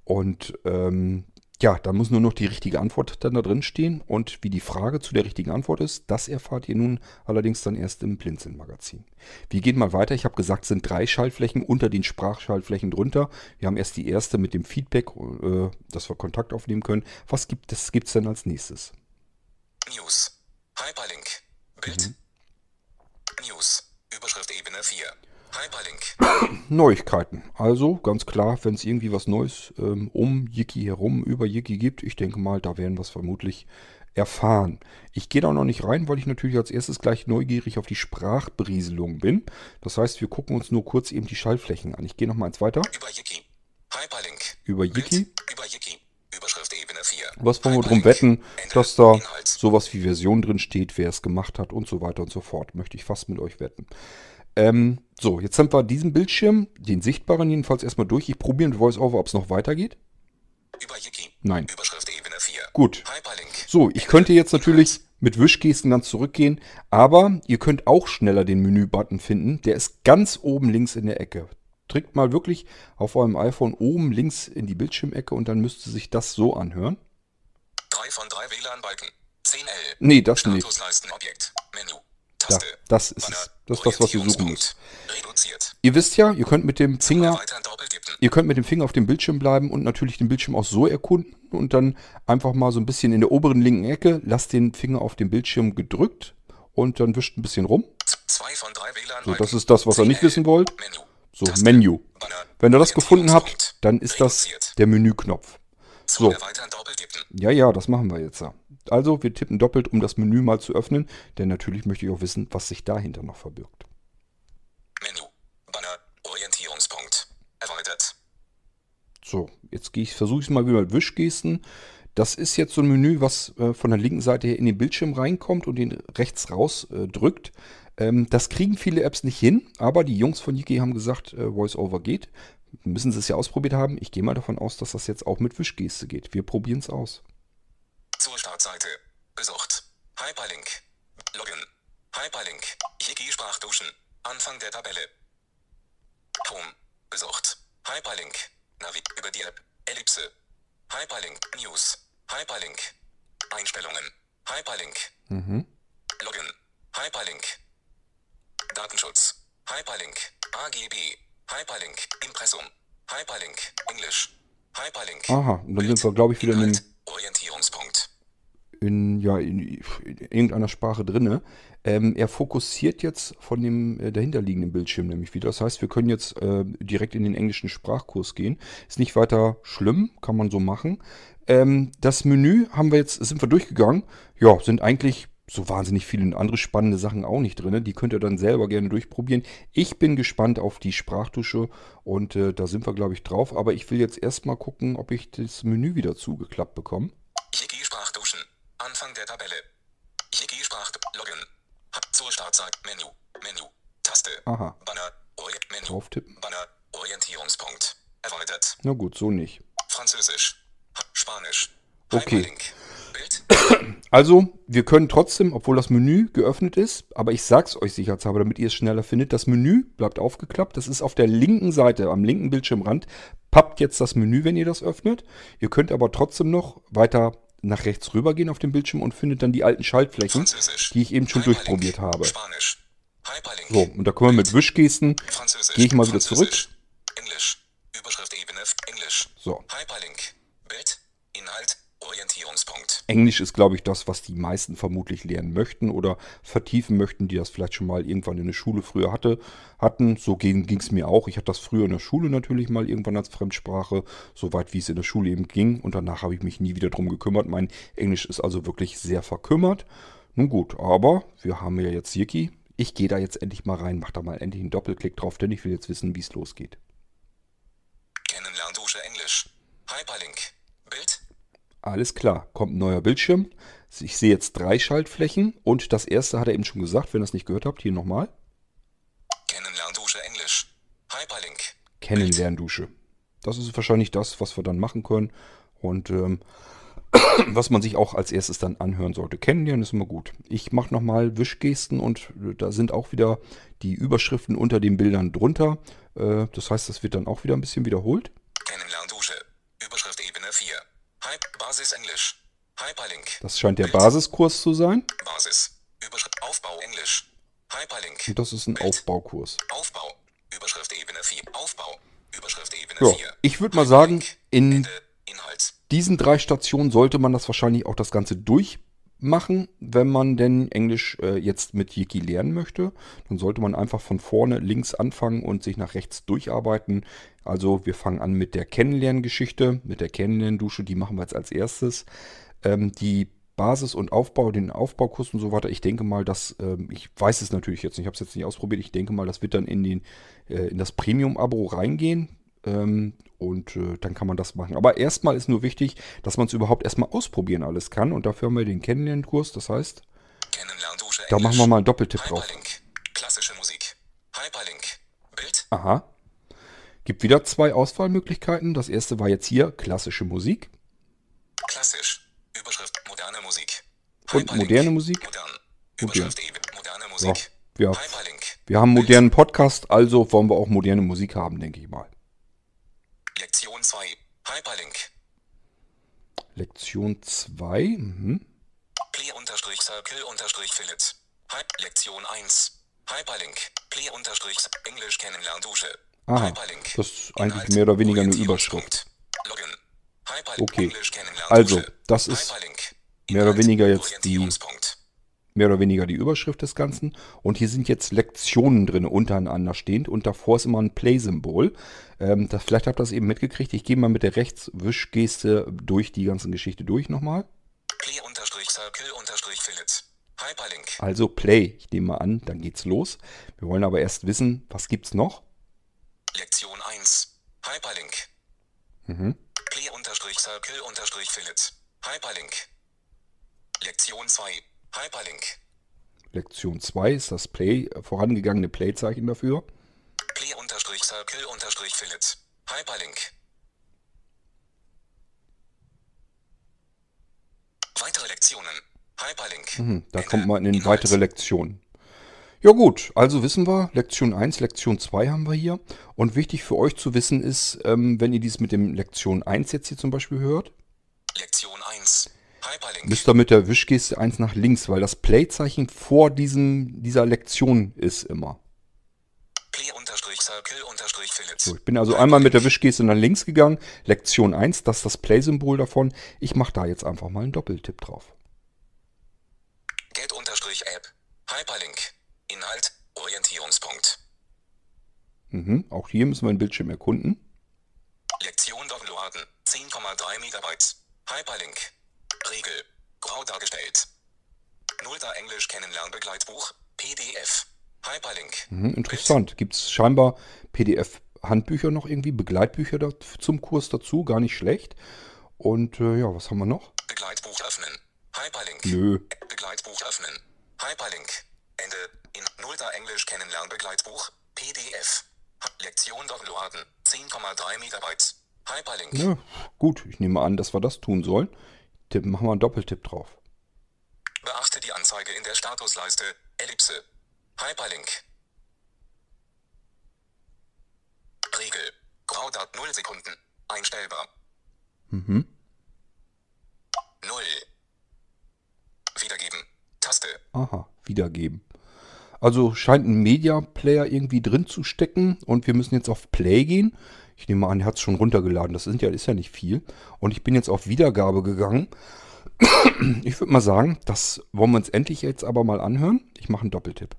Und ähm, ja, da muss nur noch die richtige Antwort dann da drin stehen. Und wie die Frage zu der richtigen Antwort ist, das erfahrt ihr nun allerdings dann erst im Blinzeln-Magazin. Wir gehen mal weiter. Ich habe gesagt, es sind drei Schaltflächen unter den Sprachschaltflächen drunter. Wir haben erst die erste mit dem Feedback, äh, dass wir Kontakt aufnehmen können. Was gibt es gibt's denn als nächstes? News. Hyperlink. Bild. Mhm. News. Überschrift Ebene 4. Hyperlink. Neuigkeiten. Also ganz klar, wenn es irgendwie was Neues ähm, um Yiki herum, über Yiki gibt, ich denke mal, da werden wir es vermutlich erfahren. Ich gehe da noch nicht rein, weil ich natürlich als erstes gleich neugierig auf die Sprachberieselung bin. Das heißt, wir gucken uns nur kurz eben die Schaltflächen an. Ich gehe noch mal eins weiter. Über Yiki. Hyperlink. Über. Yiki. Über Yiki. Überschrift Ebene 4. Was wollen wir drum wetten, dass da Inhalt. sowas wie Version drin steht, wer es gemacht hat und so weiter und so fort. Möchte ich fast mit euch wetten. Ähm, so, jetzt haben wir diesen Bildschirm, den sichtbaren jedenfalls erstmal durch. Ich probiere mit VoiceOver, ob es noch weitergeht. Über Yiki. Nein. Überschrift Ebene 4. Gut. Hyperlink. So, ich könnte jetzt natürlich mit Wischgesten ganz zurückgehen, aber ihr könnt auch schneller den Menü-Button finden. Der ist ganz oben links in der Ecke. Drückt mal wirklich auf eurem iPhone oben links in die Bildschirmecke und dann müsste sich das so anhören. 3 von 3 WLAN-Balken. 10L. Nee, das nicht. Menü. Taste. das ist. Das ist das, was ihr suchen müsst. Ihr wisst ja, ihr könnt mit dem Finger. Ihr könnt mit dem Finger auf dem Bildschirm bleiben und natürlich den Bildschirm auch so erkunden und dann einfach mal so ein bisschen in der oberen linken Ecke, lasst den Finger auf dem Bildschirm gedrückt und dann wischt ein bisschen rum. 2 von 3 WLAN-Balken. So, das ist das, was ihr nicht 10L. wissen wollt. So. Menü. Wenn ihr das gefunden habt, dann ist das der Menüknopf. So. Ja, ja, das machen wir jetzt. Also, wir tippen doppelt, um das Menü mal zu öffnen, denn natürlich möchte ich auch wissen, was sich dahinter noch verbirgt. Menü. Banner. Orientierungspunkt. Erweitert. So, jetzt versuche ich es mal wieder mit Wischgesten. Das ist jetzt so ein Menü, was äh, von der linken Seite her in den Bildschirm reinkommt und den rechts raus äh, drückt. Ähm, das kriegen viele Apps nicht hin, aber die Jungs von Yiki haben gesagt, äh, VoiceOver geht. Müssen sie es ja ausprobiert haben. Ich gehe mal davon aus, dass das jetzt auch mit Wischgeste geht. Wir probieren es aus. Zur Startseite. Besucht. Hyperlink. Login. Hyperlink. Yiki Sprachduschen. Anfang der Tabelle. Home. Besucht. Hyperlink. Navi. Über die App. Ellipse. Hyperlink. News. Hyperlink. Einstellungen. Hyperlink. Mhm. Login. Hyperlink. Datenschutz. Hyperlink. AGB. Hyperlink. Impressum. Hyperlink. Englisch. Hyperlink. Aha, dann sind wir, glaube ich, wieder in, Inhalt. Orientierungspunkt. In, ja, in, in irgendeiner Sprache drinne. Ähm, er fokussiert jetzt von dem äh, dahinterliegenden Bildschirm nämlich wieder. Das heißt, wir können jetzt äh, direkt in den englischen Sprachkurs gehen. Ist nicht weiter schlimm, kann man so machen. Ähm, das Menü haben wir jetzt, sind wir durchgegangen. Ja, sind eigentlich so wahnsinnig viele andere spannende Sachen auch nicht drin. Die könnt ihr dann selber gerne durchprobieren. Ich bin gespannt auf die Sprachdusche und äh, da sind wir, glaube ich, drauf. Aber ich will jetzt erstmal gucken, ob ich das Menü wieder zugeklappt bekomme. Yiki Sprachduschen. Anfang der Tabelle. Yiki Sprach. Login. Hab zur Startseite. Menü. Menü. Taste. Aha, Banner. Menü. drauf tippen. Banner. Orientierungspunkt. Erweitert. Na gut, so nicht. Französisch. Spanisch. Okay. Also, wir können trotzdem, obwohl das Menü geöffnet ist, aber ich sag's euch sicherheitshalber, damit ihr es schneller findet, das Menü bleibt aufgeklappt. Das ist auf der linken Seite, am linken Bildschirmrand, pappt jetzt das Menü, wenn ihr das öffnet. Ihr könnt aber trotzdem noch weiter nach rechts rüber gehen auf dem Bildschirm und findet dann die alten Schaltflächen, die ich eben schon durchprobiert habe. So, und da können wir mit Wischgesten, gehe ich mal wieder zurück. Englisch. Überschrift Ebene. Englisch. So, Hyperlink. Bild. Inhalt. Orientierungspunkt. Englisch ist, glaube ich, das, was die meisten vermutlich lernen möchten oder vertiefen möchten, die das vielleicht schon mal irgendwann in der Schule früher hatte, hatten. So ging es mir auch. Ich hatte das früher in der Schule natürlich mal irgendwann als Fremdsprache, soweit wie es in der Schule eben ging. Und danach habe ich mich nie wieder drum gekümmert. Mein Englisch ist also wirklich sehr verkümmert. Nun gut, aber wir haben ja jetzt Yiki. Ich gehe da jetzt endlich mal rein, mache da mal endlich einen Doppelklick drauf, denn ich will jetzt wissen, wie es losgeht. Kennenlerndusche Englisch. Hyperlink. Alles klar, kommt ein neuer Bildschirm. Ich sehe jetzt drei Schaltflächen und das erste hat er eben schon gesagt, wenn ihr es nicht gehört habt, hier nochmal. Kennenlerndusche Englisch. Hyperlink. Kennenlerndusche. Das ist wahrscheinlich das, was wir dann machen können und ähm, was man sich auch als erstes dann anhören sollte. Kennenlernen ist immer gut. Ich mache nochmal Wischgesten und äh, da sind auch wieder die Überschriften unter den Bildern drunter. Äh, das heißt, das wird dann auch wieder ein bisschen wiederholt. Kennenlerndusche. Überschrift Ebene 4. Hype Basis Englisch. Hyperlink. Das scheint der Bild. Basiskurs zu sein Basis. Überschrift Aufbau Englisch. Hyperlink. und das ist ein Bild. Aufbaukurs. Aufbau. Überschrift Ebene 4. Aufbau. Überschrift Ebene Ja, 4. ich würde mal sagen, in diesen drei Stationen sollte man das wahrscheinlich auch das Ganze durchmachen, wenn man denn Englisch äh, jetzt mit Yiki lernen möchte. Dann sollte man einfach von vorne links anfangen und sich nach rechts durcharbeiten. Also wir fangen an mit der Kennenlerngeschichte, mit der Kennenlerndusche, die machen wir jetzt als erstes. Ähm, die Basis und Aufbau, den Aufbaukurs und so weiter. Ich denke mal, dass, ähm, ich weiß es natürlich jetzt nicht, ich habe es jetzt nicht ausprobiert, ich denke mal, das wird dann in, den, äh, in das Premium-Abo reingehen. Ähm, und äh, dann kann man das machen. Aber erstmal ist nur wichtig, dass man es überhaupt erstmal ausprobieren alles kann. Und dafür haben wir den Kennenlernkurs. Das heißt, da machen wir mal einen Doppeltipp drauf. Hyperlink. Klassische Musik. Hyperlink. Bild. Aha. Gibt wieder zwei Auswahlmöglichkeiten. Das erste war jetzt hier klassische Musik. Klassisch. Überschrift moderne Musik. Und moderne Musik? Modern. Überschrift eben moderne Ja, Musik. wir, Hyperlink. wir haben einen modernen Podcast, also wollen wir auch moderne Musik haben, denke ich mal. Lektion 2. Hyperlink. Lektion 2. Mhm. Play-Circle-Fillet. Hy Lektion 1. Hyperlink. Play- Englisch Kennenlerndusche. Aha, Hyperlink. das ist eigentlich Inhalt. mehr oder weniger eine Orientierungspunkt. Login. Okay. Also, das ist mehr oder weniger jetzt die-. Mehr oder weniger die Überschrift des Ganzen. Und hier sind jetzt Lektionen drin, untereinander stehend. Und davor ist immer ein Play-Symbol. Ähm, das, vielleicht habt ihr das eben mitgekriegt. Ich gehe mal mit der Rechtswischgeste durch die ganze Geschichte durch nochmal. Hyperlink. Also Play. Ich nehme mal an, dann geht's los. Wir wollen aber erst wissen, was gibt's noch? Lektion 1. Hyperlink. Mhm. Play-Circle-Fillet. Hyperlink. Lektion 2. Hyperlink. Lektion 2 ist das Play, äh, vorangegangene Play-Zeichen dafür. Play-Circle-Fillet. Hyperlink. Weitere Lektionen. Hyperlink. Mhm, da Ende. kommt man in Inhalt. weitere Lektionen. Ja gut, also wissen wir, Lektion 1, Lektion 2 haben wir hier. Und wichtig für euch zu wissen ist, ähm, wenn ihr dies mit dem Lektion 1 jetzt hier zum Beispiel hört, Lektion 1. Müsst ihr mit der Wischgeste 1 nach links, weil das Play-Zeichen vor diesem, dieser Lektion ist immer. So, ich bin also einmal mit der Wischgeste nach links gegangen. Lektion 1, das ist das Play-Symbol davon. Ich mache da jetzt einfach mal einen Doppeltipp drauf. Get-App. Hyperlink. Inhalt. Orientierungspunkt. Mhm, auch hier müssen wir den Bildschirm erkunden. Lektion downloaden. 10,3 Megabyte. Hyperlink. Regel. Grau dargestellt. Nullter Englisch Kennenlernbegleitbuch. PDF. Hyperlink. Mhm, interessant. Gibt es scheinbar PDF-Handbücher noch irgendwie, Begleitbücher da, zum Kurs dazu, gar nicht schlecht. Und äh, ja, was haben wir noch? Begleitbuch öffnen. Hyperlink. Nö. Begleitbuch öffnen. Hyperlink. Ende. In Nullter Englisch Kennenlernbegleitbuch. PDF. Lektion downloaden. 10,3 Megabyte. Hyperlink. Ja, gut, ich nehme an, dass wir das tun sollen. Tipp, machen wir einen Doppeltipp drauf. Beachte die Anzeige in der Statusleiste. Ellipse. Hyperlink. Regel. Graudat 0 Sekunden. Einstellbar. Mhm. 0. Wiedergeben. Taste. Aha, wiedergeben. Also scheint ein Media Player irgendwie drin zu stecken und wir müssen jetzt auf Play gehen. Ich nehme an, er hat es schon runtergeladen. Das sind ja, ist ja nicht viel. Und ich bin jetzt auf Wiedergabe gegangen. Ich würde mal sagen, das wollen wir uns endlich jetzt aber mal anhören. Ich mache einen Doppeltipp.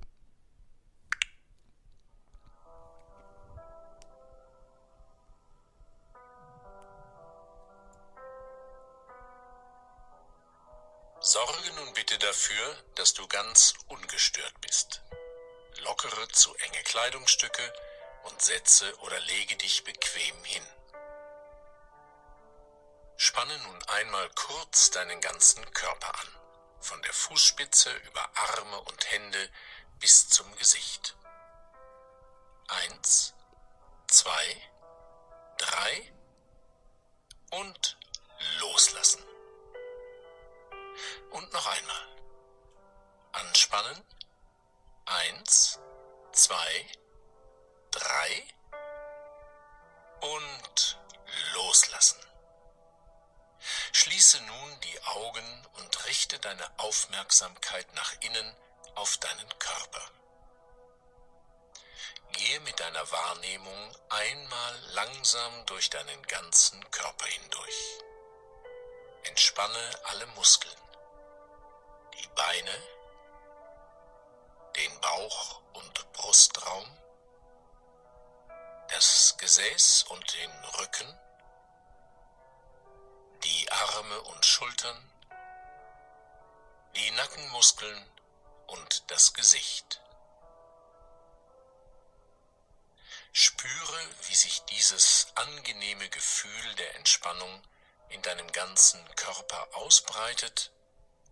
Sorge nun bitte dafür, dass du ganz ungestört bist. Lockere zu enge Kleidungsstücke und setze oder lege dich bequem hin. Spanne nun einmal kurz deinen ganzen Körper an, von der Fußspitze über Arme und Hände bis zum Gesicht. Eins, zwei, drei und loslassen. Und noch einmal. Anspannen. Eins, zwei, drei und loslassen. Schließe nun die Augen und richte deine Aufmerksamkeit nach innen auf deinen Körper. Gehe mit deiner Wahrnehmung einmal langsam durch deinen ganzen Körper hindurch. Entspanne alle Muskeln, die Beine, den Bauch- und Brustraum, das Gesäß und den Rücken, die Arme und Schultern, die Nackenmuskeln und das Gesicht. Spüre, wie sich dieses angenehme Gefühl der Entspannung in deinem ganzen Körper ausbreitet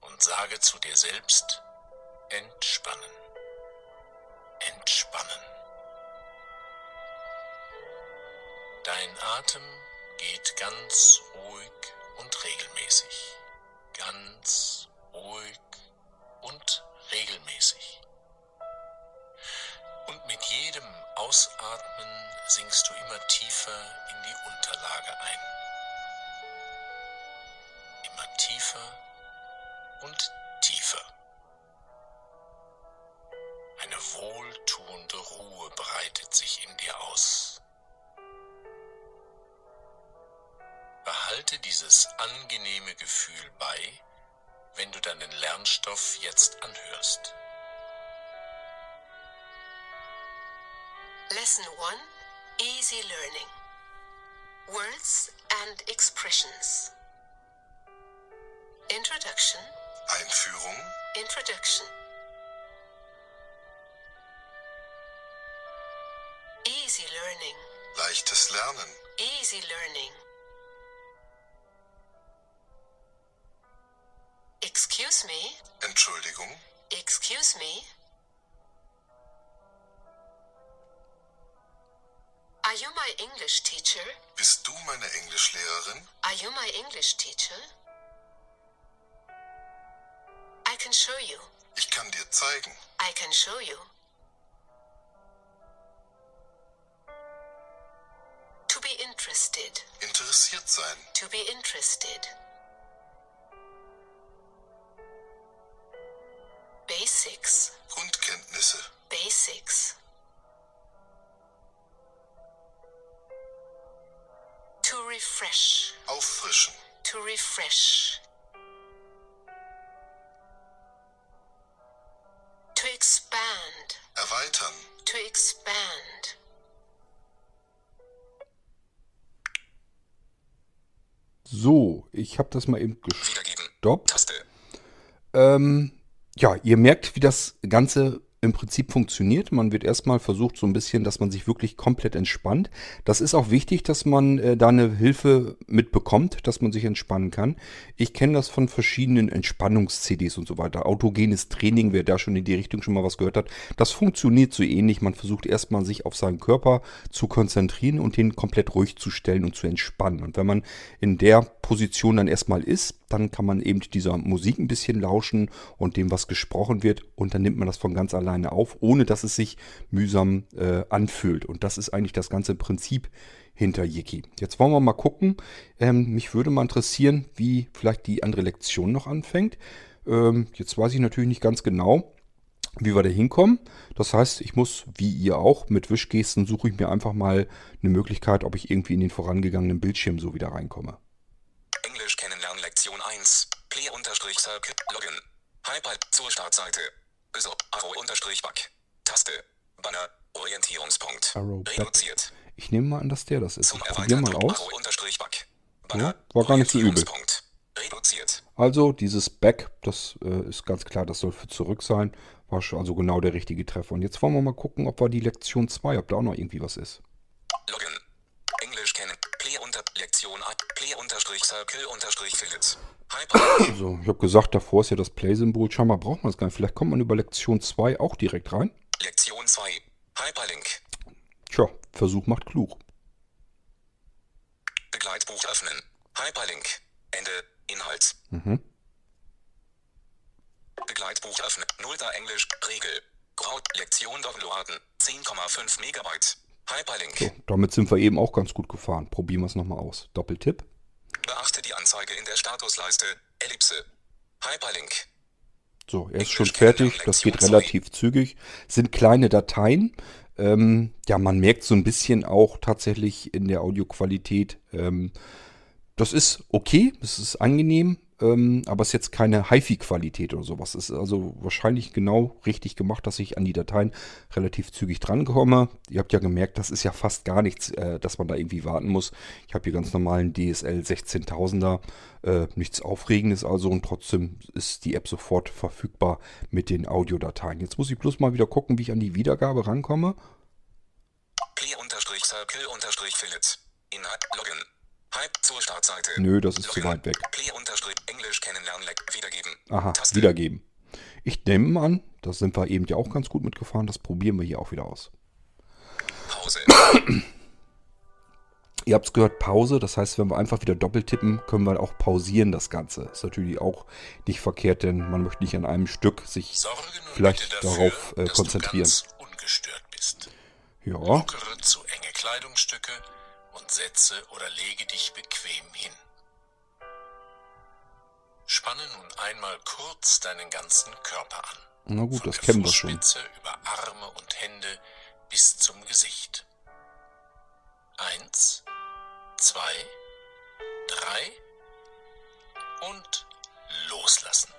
und sage zu dir selbst, entspannen, entspannen. Dein Atem geht ganz ruhig und regelmäßig, ganz ruhig und regelmäßig. Und mit jedem Ausatmen sinkst du immer tiefer in die Unterlage ein. Immer tiefer und tiefer. Eine wohltuende Ruhe breitet sich in dir aus. Angenehme Gefühl bei, wenn du deinen Lernstoff jetzt anhörst. Lesson 1 Easy Learning. Words and Expressions. Introduction. Einführung, Introduction. Easy Learning. Leichtes Lernen, Easy Learning Entschuldigung, Excuse me Are you my English teacher? bist du meine Englischlehrerin? Are you my English teacher? I can show you. Ich kann dir zeigen. I can show you. To be interested. Interessiert sein, To be interested. Basics. Grundkenntnisse, Basics. To refresh. auffrischen, To refresh. To expand. erweitern, To expand. So, ich habe das mal eben Wiedergeben. gestoppt. Ähm, ja, ihr merkt, wie das Ganze im Prinzip funktioniert. Man wird erstmal versucht, so ein bisschen, dass man sich wirklich komplett entspannt. Das ist auch wichtig, dass man äh, da eine Hilfe mitbekommt, dass man sich entspannen kann. Ich kenne das von verschiedenen Entspannungs-CDs und so weiter. Autogenes Training, wer da schon in die Richtung schon mal was gehört hat, das funktioniert so ähnlich. Man versucht erstmal, sich auf seinen Körper zu konzentrieren und den komplett ruhig zu stellen und zu entspannen. Und wenn man in der Position dann erstmal ist, dann kann man eben dieser Musik ein bisschen lauschen und dem, was gesprochen wird. Und dann nimmt man das von ganz alleine auf, ohne dass es sich mühsam äh, anfühlt. Und das ist eigentlich das ganze Prinzip hinter Yiki. Jetzt wollen wir mal gucken. Ähm, mich würde mal interessieren, wie vielleicht die andere Lektion noch anfängt. Ähm, jetzt weiß ich natürlich nicht ganz genau, wie wir da hinkommen. Das heißt, ich muss, wie ihr auch, mit Wischgesten suche ich mir einfach mal eine Möglichkeit, ob ich irgendwie in den vorangegangenen Bildschirm so wieder reinkomme. Englisch kennenlernen Lektion 1. Play-Circle. Login. Hyper zur Startseite. Besuch. Arrow-Back. Taste. Banner. Orientierungspunkt. Arrow back. Reduziert. Ich nehme mal an, dass der das ist. Ich probiere mal aus. Ja, war gar nicht so übel. Also dieses Back, das äh, ist ganz klar, das soll für zurück sein. War schon also genau der richtige Treffer. Und jetzt wollen wir mal gucken, ob wir die Lektion 2, ob da auch noch irgendwie was ist. Login. Englisch kennen. Play unter Lektion 1. Play unterstrich Circle unterstrich Philips. Hyper. So, ich habe gesagt, davor ist ja das Play-Symbol. Scheinbar braucht man es gar nicht. Vielleicht kommt man über Lektion 2 auch direkt rein. Lektion 2. Hyperlink. Tja, Versuch macht klug. Begleitbuch öffnen. Hyperlink. Ende. Inhalt. Mhm. Begleitbuch öffnen. Nullter Englisch. Regel. Graut. Lektion downloaden. 10,5 Megabyte. Hyperlink. So, damit sind wir eben auch ganz gut gefahren. Probieren wir es nochmal aus. Doppeltipp. Beachte die Anzeige in der Statusleiste. Ellipse. Hyperlink. So, er ist schon fertig. Das geht relativ zügig. Sind kleine Dateien. Ähm, ja, man merkt so ein bisschen auch tatsächlich in der Audioqualität. Ähm, das ist okay, das ist angenehm. Ähm, aber es ist jetzt keine HiFi-Qualität oder sowas. Es ist also wahrscheinlich genau richtig gemacht, dass ich an die Dateien relativ zügig drankomme. Ihr habt ja gemerkt, das ist ja fast gar nichts, äh, dass man da irgendwie warten muss. Ich habe hier ganz normalen DSL 16000er, äh, nichts Aufregendes also und trotzdem ist die App sofort verfügbar mit den Audiodateien. Jetzt muss ich bloß mal wieder gucken, wie ich an die Wiedergabe rankomme. Clear-Circle-Philips. Inhalt Login. Hype zur Startseite. Nö, das ist zu Login. weit weg. Clear-Englisch kennenlernen. Wiedergeben. Aha, Taste. wiedergeben. Ich nehme an, da sind wir eben ja auch ganz gut mitgefahren. Das probieren wir hier auch wieder aus. Pause. Ihr habt es gehört, Pause. Das heißt, wenn wir einfach wieder doppelt tippen, können wir auch pausieren das Ganze. Ist natürlich auch nicht verkehrt, denn man möchte nicht an einem Stück sich vielleicht dafür, darauf äh, konzentrieren. Ja, Lockere zu enge Kleidungsstücke und setze oder lege dich bequem hin. Spanne nun einmal kurz deinen ganzen Körper an. na gut, Von das kennen wir schon. Über Arme und Hände bis zum Gesicht. Eins, zwei, drei und loslassen.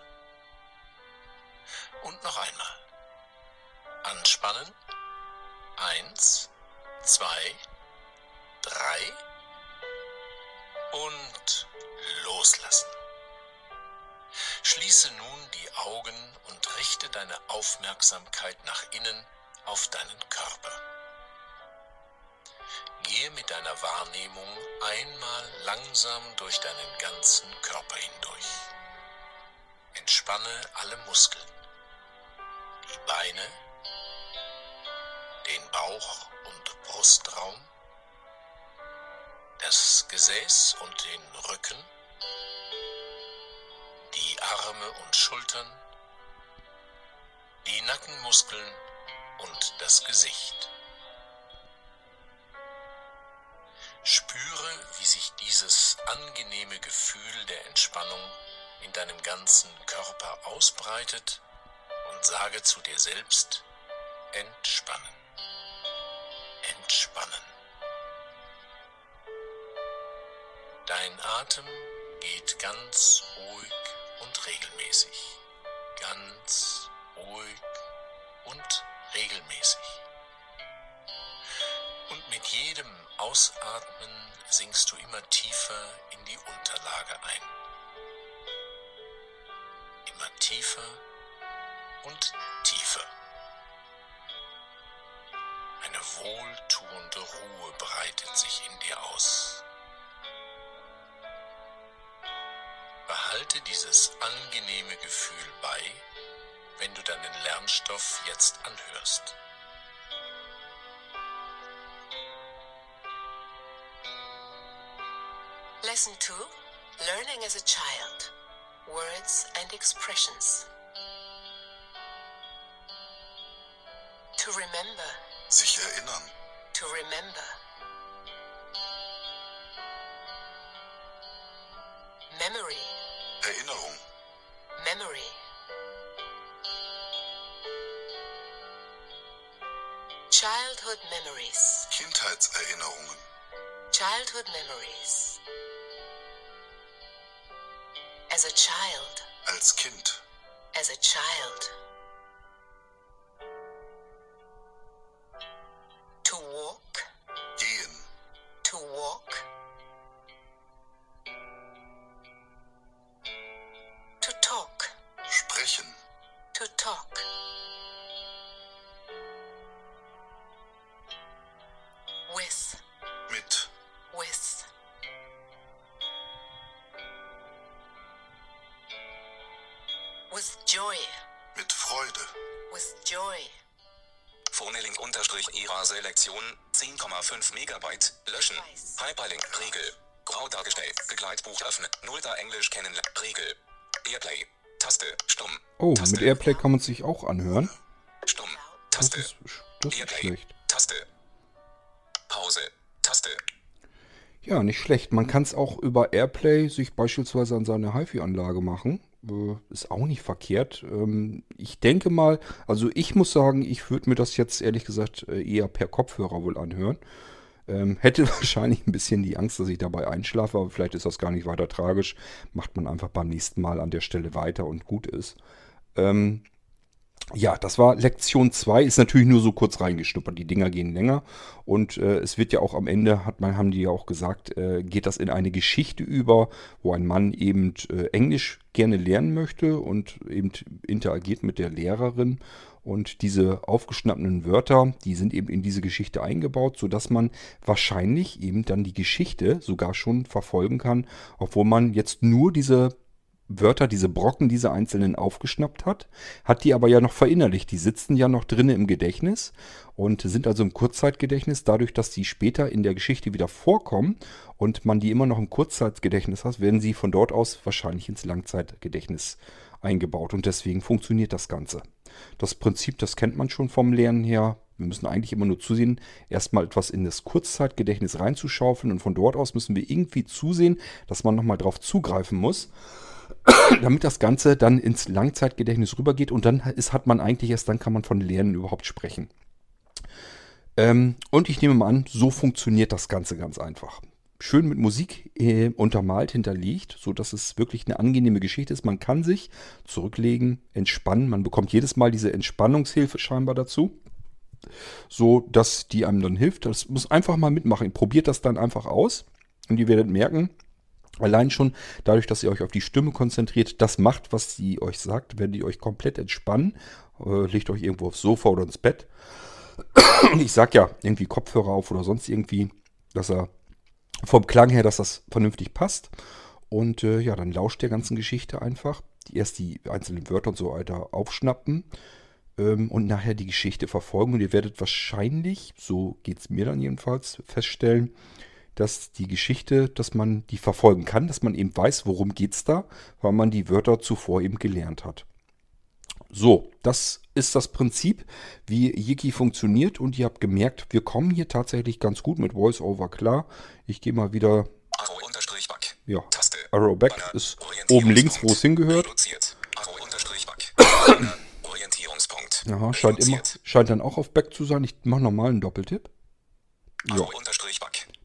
Und noch einmal. Anspannen. Eins, zwei, drei und loslassen. Schließe nun die Augen und richte deine Aufmerksamkeit nach innen auf deinen Körper. Gehe mit deiner Wahrnehmung einmal langsam durch deinen ganzen Körper hindurch. Entspanne alle Muskeln, die Beine, den Bauch- und Brustraum, das Gesäß und den Rücken, die Arme und Schultern, die Nackenmuskeln und das Gesicht. Spüre, wie sich dieses angenehme Gefühl der Entspannung in deinem ganzen Körper ausbreitet und sage zu dir selbst, entspannen, entspannen. Dein Atem geht ganz ruhig und regelmäßig, ganz ruhig und regelmäßig. Und mit jedem Ausatmen sinkst du immer tiefer in die Unterlage ein. Immer tiefer und tiefer. Eine wohltuende Ruhe breitet sich in dir aus. Behalte dieses angenehme Gefühl bei, wenn du deinen Lernstoff jetzt anhörst. Lesson 2 Learning as a Child Words and Expressions. To remember, Sich erinnern. to remember. Kindheitserinnerungen. childhood memories. As a child, Als Kind. as a child. Löschen. Hyperlink Regel. Grau dargestellt. Begleitbuch öffnen. Nullter Englisch kennenlernen. Regel. Airplay. Taste. Stumm. Oh, Taste. mit Airplay kann man sich auch anhören. Stumm. Das Taste. ist, das ist Airplay. schlecht. Taste. Pause. Taste. Ja, nicht schlecht. Man kann es auch über Airplay sich beispielsweise an seine HiFi-Anlage machen. Äh, Ist auch nicht verkehrt. Ähm, Ich denke mal, also ich muss sagen, ich würde mir das jetzt ehrlich gesagt äh, eher per Kopfhörer wohl anhören. Ähm, hätte wahrscheinlich ein bisschen die Angst, dass ich dabei einschlafe, aber vielleicht ist das gar nicht weiter tragisch. Macht man einfach beim nächsten Mal an der Stelle weiter und gut ist. Ähm, ja, das war Lektion 2, ist natürlich nur so kurz reingeschnuppert. Die Dinger gehen länger und äh, es wird ja auch am Ende, hat man, haben die ja auch gesagt, äh, geht das in eine Geschichte über, wo ein Mann eben äh, Englisch gerne lernen möchte und eben interagiert mit der Lehrerin. Und diese aufgeschnappten Wörter, die sind eben in diese Geschichte eingebaut, sodass man wahrscheinlich eben dann die Geschichte sogar schon verfolgen kann, obwohl man jetzt nur diese Wörter, diese Brocken, diese einzelnen aufgeschnappt hat, hat die aber ja noch verinnerlicht. Die sitzen ja noch drinnen im Gedächtnis und sind also im Kurzzeitgedächtnis. Dadurch, dass die später in der Geschichte wieder vorkommen und man die immer noch im Kurzzeitgedächtnis hat, werden sie von dort aus wahrscheinlich ins Langzeitgedächtnis eingebaut. Und deswegen funktioniert das Ganze. Das Prinzip, das kennt man schon vom Lernen her. Wir müssen eigentlich immer nur zusehen, erstmal etwas in das Kurzzeitgedächtnis reinzuschaufeln und von dort aus müssen wir irgendwie zusehen, dass man nochmal drauf zugreifen muss damit das Ganze dann ins Langzeitgedächtnis rübergeht und dann ist, hat man eigentlich erst, dann kann man von Lernen überhaupt sprechen. Ähm, und ich nehme mal an, so funktioniert das Ganze ganz einfach. Schön mit Musik äh, untermalt, hinterlegt, sodass es wirklich eine angenehme Geschichte ist. Man kann sich zurücklegen, entspannen. Man bekommt jedes Mal diese Entspannungshilfe scheinbar dazu, so dass die einem dann hilft. Das muss einfach mal mitmachen. Probiert das dann einfach aus und ihr werdet merken, Allein schon dadurch, dass ihr euch auf die Stimme konzentriert, das macht, was sie euch sagt, werdet ihr euch komplett entspannen. Äh, legt euch irgendwo aufs Sofa oder ins Bett. ich sag ja, irgendwie Kopfhörer auf oder sonst irgendwie, dass er vom Klang her, dass das vernünftig passt. Und äh, ja, dann lauscht der ganzen Geschichte einfach. Erst die einzelnen Wörter und so weiter aufschnappen ähm, und nachher die Geschichte verfolgen. Und ihr werdet wahrscheinlich, so geht es mir dann jedenfalls, feststellen, dass die Geschichte, dass man die verfolgen kann, dass man eben weiß, worum geht es da, weil man die Wörter zuvor eben gelernt hat. So, das ist das Prinzip, wie Yiki funktioniert und ihr habt gemerkt, wir kommen hier tatsächlich ganz gut mit VoiceOver klar. Ich gehe mal wieder. Arrow-Back. Ja, Taste. Arrow Back Banner. ist oben links, wo es hingehört. Aha, scheint, immer, scheint dann auch auf Back zu sein. Ich mache nochmal einen Doppeltipp. Ja.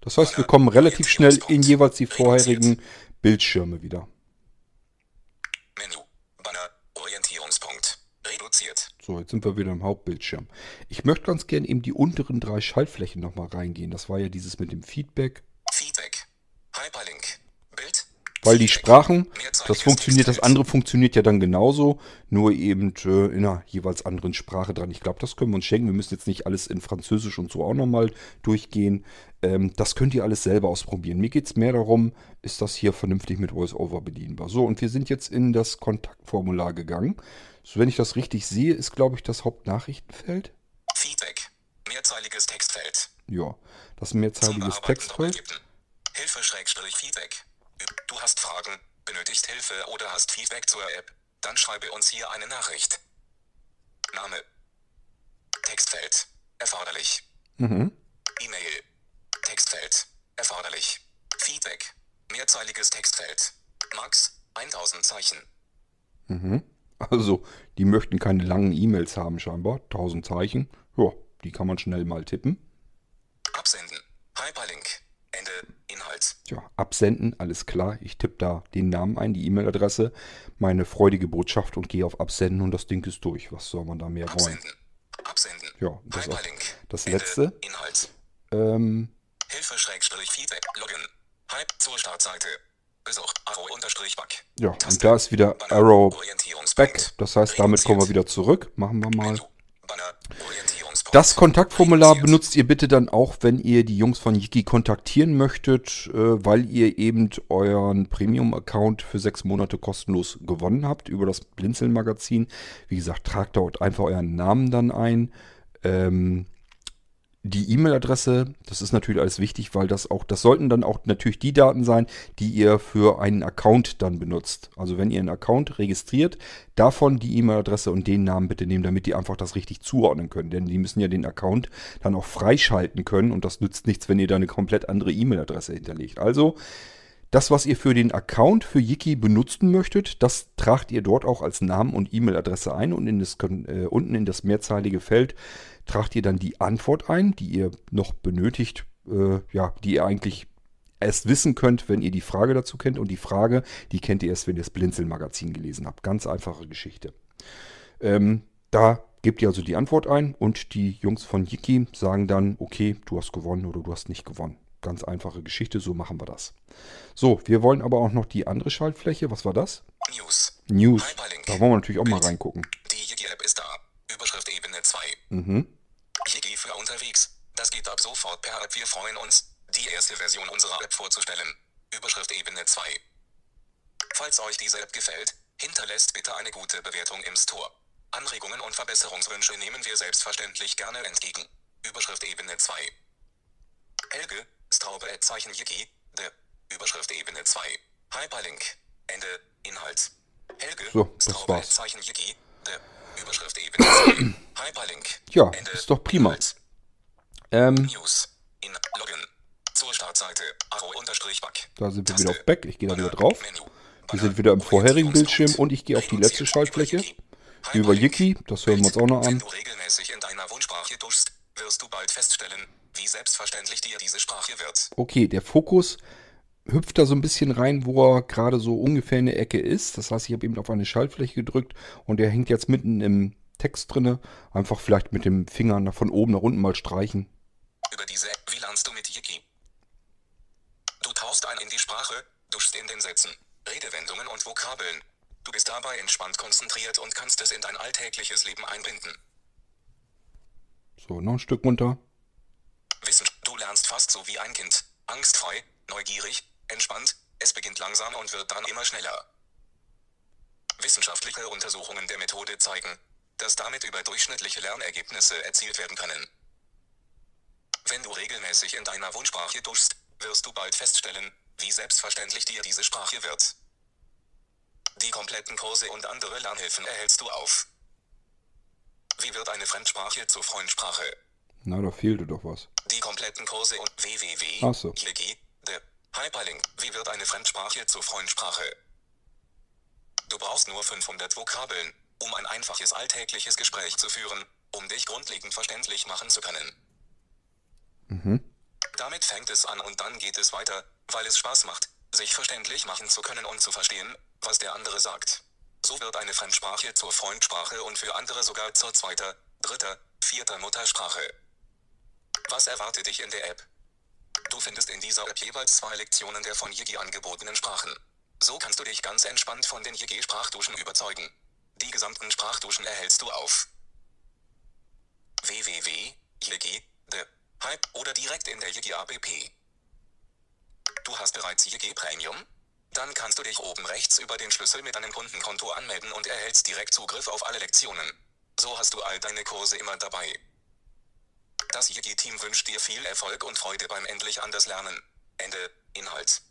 Das heißt, wir kommen relativ schnell in jeweils die vorherigen Bildschirme wieder. Menü. Reduziert. So, jetzt sind wir wieder im Hauptbildschirm. Ich möchte ganz gern eben die unteren drei Schaltflächen nochmal reingehen. Das war ja dieses mit dem Feedback. Feedback. Hyperlink. Bild. Weil die. Sprachen, das funktioniert, das andere funktioniert ja dann genauso, nur eben äh, in einer jeweils anderen Sprache dran. Ich glaube, das können wir uns schenken. Wir müssen jetzt nicht alles in Französisch und so auch nochmal durchgehen. Ähm, das könnt ihr alles selber ausprobieren. Mir geht es mehr darum, ist das hier vernünftig mit VoiceOver bedienbar. So, und wir sind jetzt in das Kontaktformular gegangen. So, wenn ich das richtig sehe, ist, glaube ich, das Hauptnachrichtenfeld. Feedback. Mehrzeiliges Textfeld. Ja, das mehrzeiliges Textfeld. Hilfe Schrägstrich Feedback. Du hast Fragen, benötigst Hilfe oder hast Feedback zur App? Dann schreibe uns hier eine Nachricht. Name. Textfeld. Erforderlich. Mhm. E-Mail. Textfeld. Erforderlich. Feedback. Mehrzeiliges Textfeld. Max. 1000 Zeichen. Mhm. Also, die möchten keine langen E-Mails haben scheinbar. 1000 Zeichen. Ja, die kann man schnell mal tippen. Absenden. Hyperlink. Ende. Inhalt. Tja, absenden, alles klar. Ich tippe da den Namen ein, die E-Mail-Adresse, meine freudige Botschaft und gehe auf Absenden und das Ding ist durch. Was soll man da mehr wollen? Absenden. Absenden. Ja, das das Ende. letzte. Inhalt. Ähm, Hilfe Schrägstrich Feedback. Login. Hype zur Startseite. Besuch. Arrow unterstrich back. ja, Taste. und da ist wieder Banner. Arrow. Back. Das heißt, damit kommen wir wieder zurück. Machen wir mal. Das Kontaktformular benutzt ihr bitte dann auch, wenn ihr die Jungs von Yiki kontaktieren möchtet, äh, weil ihr eben euren Premium-Account für sechs Monate kostenlos gewonnen habt über das Blinzeln-Magazin. Wie gesagt, tragt dort einfach euren Namen dann ein. Ähm, die E-Mail-Adresse, das ist natürlich alles wichtig, weil das auch, das sollten dann auch natürlich die Daten sein, die ihr für einen Account dann benutzt. Also wenn ihr einen Account registriert, davon die E-Mail-Adresse und den Namen bitte nehmen, damit die einfach das richtig zuordnen können. Denn die müssen ja den Account dann auch freischalten können und das nützt nichts, wenn ihr da eine komplett andere E-Mail-Adresse hinterlegt. Also das, was ihr für den Account für Yiki benutzen möchtet, das tragt ihr dort auch als Namen und E-Mail-Adresse ein und in das, äh, unten in das mehrzeilige Feld tragt ihr dann die Antwort ein, die ihr noch benötigt äh, ja, die ihr eigentlich erst wissen könnt, wenn ihr die Frage dazu kennt. Und die Frage, die kennt ihr erst, wenn ihr das Blinzeln-Magazin gelesen habt. Ganz einfache Geschichte. Ähm, da gebt ihr also die Antwort ein und die Jungs von Yiki sagen dann, okay, du hast gewonnen oder du hast nicht gewonnen. Ganz einfache Geschichte, so machen wir das. So, wir wollen aber auch noch die andere Schaltfläche. Was war das? News. News. Hyperlink. Da wollen wir natürlich auch mal Bild. reingucken. Die Yiki-App ist da. Überschrift Ebene 2. Mhm. Yiki für unterwegs. Das geht ab sofort per App. Wir freuen uns, die erste Version unserer App vorzustellen. Überschrift Ebene 2. Falls euch diese App gefällt, hinterlässt bitte eine gute Bewertung im Store. Anregungen und Verbesserungswünsche nehmen wir selbstverständlich gerne entgegen. Überschrift Ebene 2. Helge, Straube Zeichen Yiki, der Überschrift Ebene 2. Hyperlink. Ende. Inhalt. Helge, So, das Straube war's. Zeichen Yiki, der Überschrift Ebene 2. Hyperlink. Ja, Ende. ist doch prima. Inhalt. Ähm, News. In Login. Zur Startseite. Arrow-Back. da sind wir Taste. wieder auf Back. Ich gehe da wieder drauf. Menü. Wir sind wieder im vorherigen. Bildschirm und ich gehe auf die letzte Schaltfläche. über Yiki. Das hören wir uns auch noch Wenn an. du regelmäßig in deiner Wunschsprache duschst, wirst du bald feststellen, wie selbstverständlich dir diese Sprache wird. Okay, der Fokus hüpft da so ein bisschen rein, wo er gerade so ungefähr in der Ecke ist. Das heißt, ich habe eben auf eine Schaltfläche gedrückt und der hängt jetzt mitten im Text drinne. Einfach vielleicht mit dem Finger nach von oben nach unten mal streichen. Über diese App, wie lernst du mit Yiki? Du tauchst ein in die Sprache, duschst in den Sätzen, Redewendungen und Vokabeln. Du bist dabei entspannt konzentriert und kannst es in dein alltägliches Leben einbinden. So, noch ein Stück runter. Wissen, du lernst fast so wie ein Kind. Angstfrei, neugierig, entspannt, es beginnt langsam und wird dann immer schneller. Wissenschaftliche Untersuchungen der Methode zeigen, dass damit überdurchschnittliche Lernergebnisse erzielt werden können. Wenn du regelmäßig in deiner Wunschsprache duschst, wirst du bald feststellen, wie selbstverständlich dir diese Sprache wird. Die kompletten Kurse und andere Lernhilfen erhältst du auf. Wie wird eine Fremdsprache zur Freundsprache? Na, da fehlte doch was. Die kompletten Kurse und www. Ach so. Hyperlink. Wie wird eine Fremdsprache zur Freundsprache? Du brauchst nur 500 Vokabeln, um ein einfaches alltägliches Gespräch zu führen, um dich grundlegend verständlich machen zu können. Damit fängt es an und dann geht es weiter, weil es Spaß macht, sich verständlich machen zu können und zu verstehen, was der andere sagt. So wird eine Fremdsprache zur Freundsprache und für andere sogar zur zweiter, dritter, vierter Muttersprache. Was erwartet dich in der App? Du findest in dieser App jeweils zwei Lektionen der von Yigi angebotenen Sprachen. So kannst du dich ganz entspannt von den Yigi-Sprachduschen überzeugen. Die gesamten Sprachduschen erhältst du auf www.yigi, der Hype oder direkt in der Yigi App. Du hast bereits Yigi Premium? Dann kannst du dich oben rechts über den Schlüssel mit deinem Kundenkonto anmelden und erhältst direkt Zugriff auf alle Lektionen. So hast du all deine Kurse immer dabei. Das Yigi-Team wünscht dir viel Erfolg und Freude beim endlich anders lernen. Ende. Inhalt.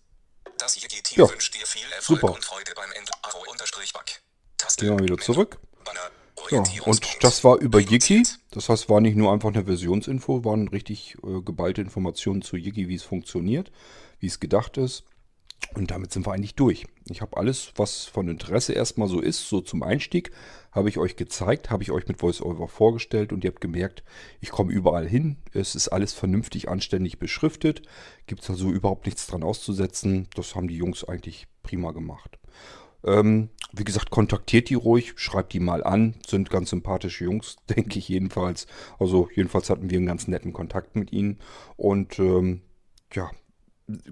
Das Yigi-Team Ja, wünscht dir viel Erfolg super. und Freude beim Ende. Arrow-Back. Taste. Gehen wir wieder zurück. Banner. Ja, und das war über Yiki. Das heißt, war nicht nur einfach eine Versionsinfo, waren richtig äh, geballte Informationen zu Yiki, wie es funktioniert, wie es gedacht ist. Und damit sind wir eigentlich durch. Ich habe alles, was von Interesse erstmal so ist, so zum Einstieg, habe ich euch gezeigt, habe ich euch mit VoiceOver vorgestellt und ihr habt gemerkt, ich komme überall hin. Es ist alles vernünftig, anständig beschriftet. Gibt es also überhaupt nichts dran auszusetzen. Das haben die Jungs eigentlich prima gemacht. Ähm, wie gesagt, kontaktiert die ruhig, schreibt die mal an. Sind ganz sympathische Jungs, denke ich jedenfalls. Also jedenfalls hatten wir einen ganz netten Kontakt mit ihnen. Und ähm, ja,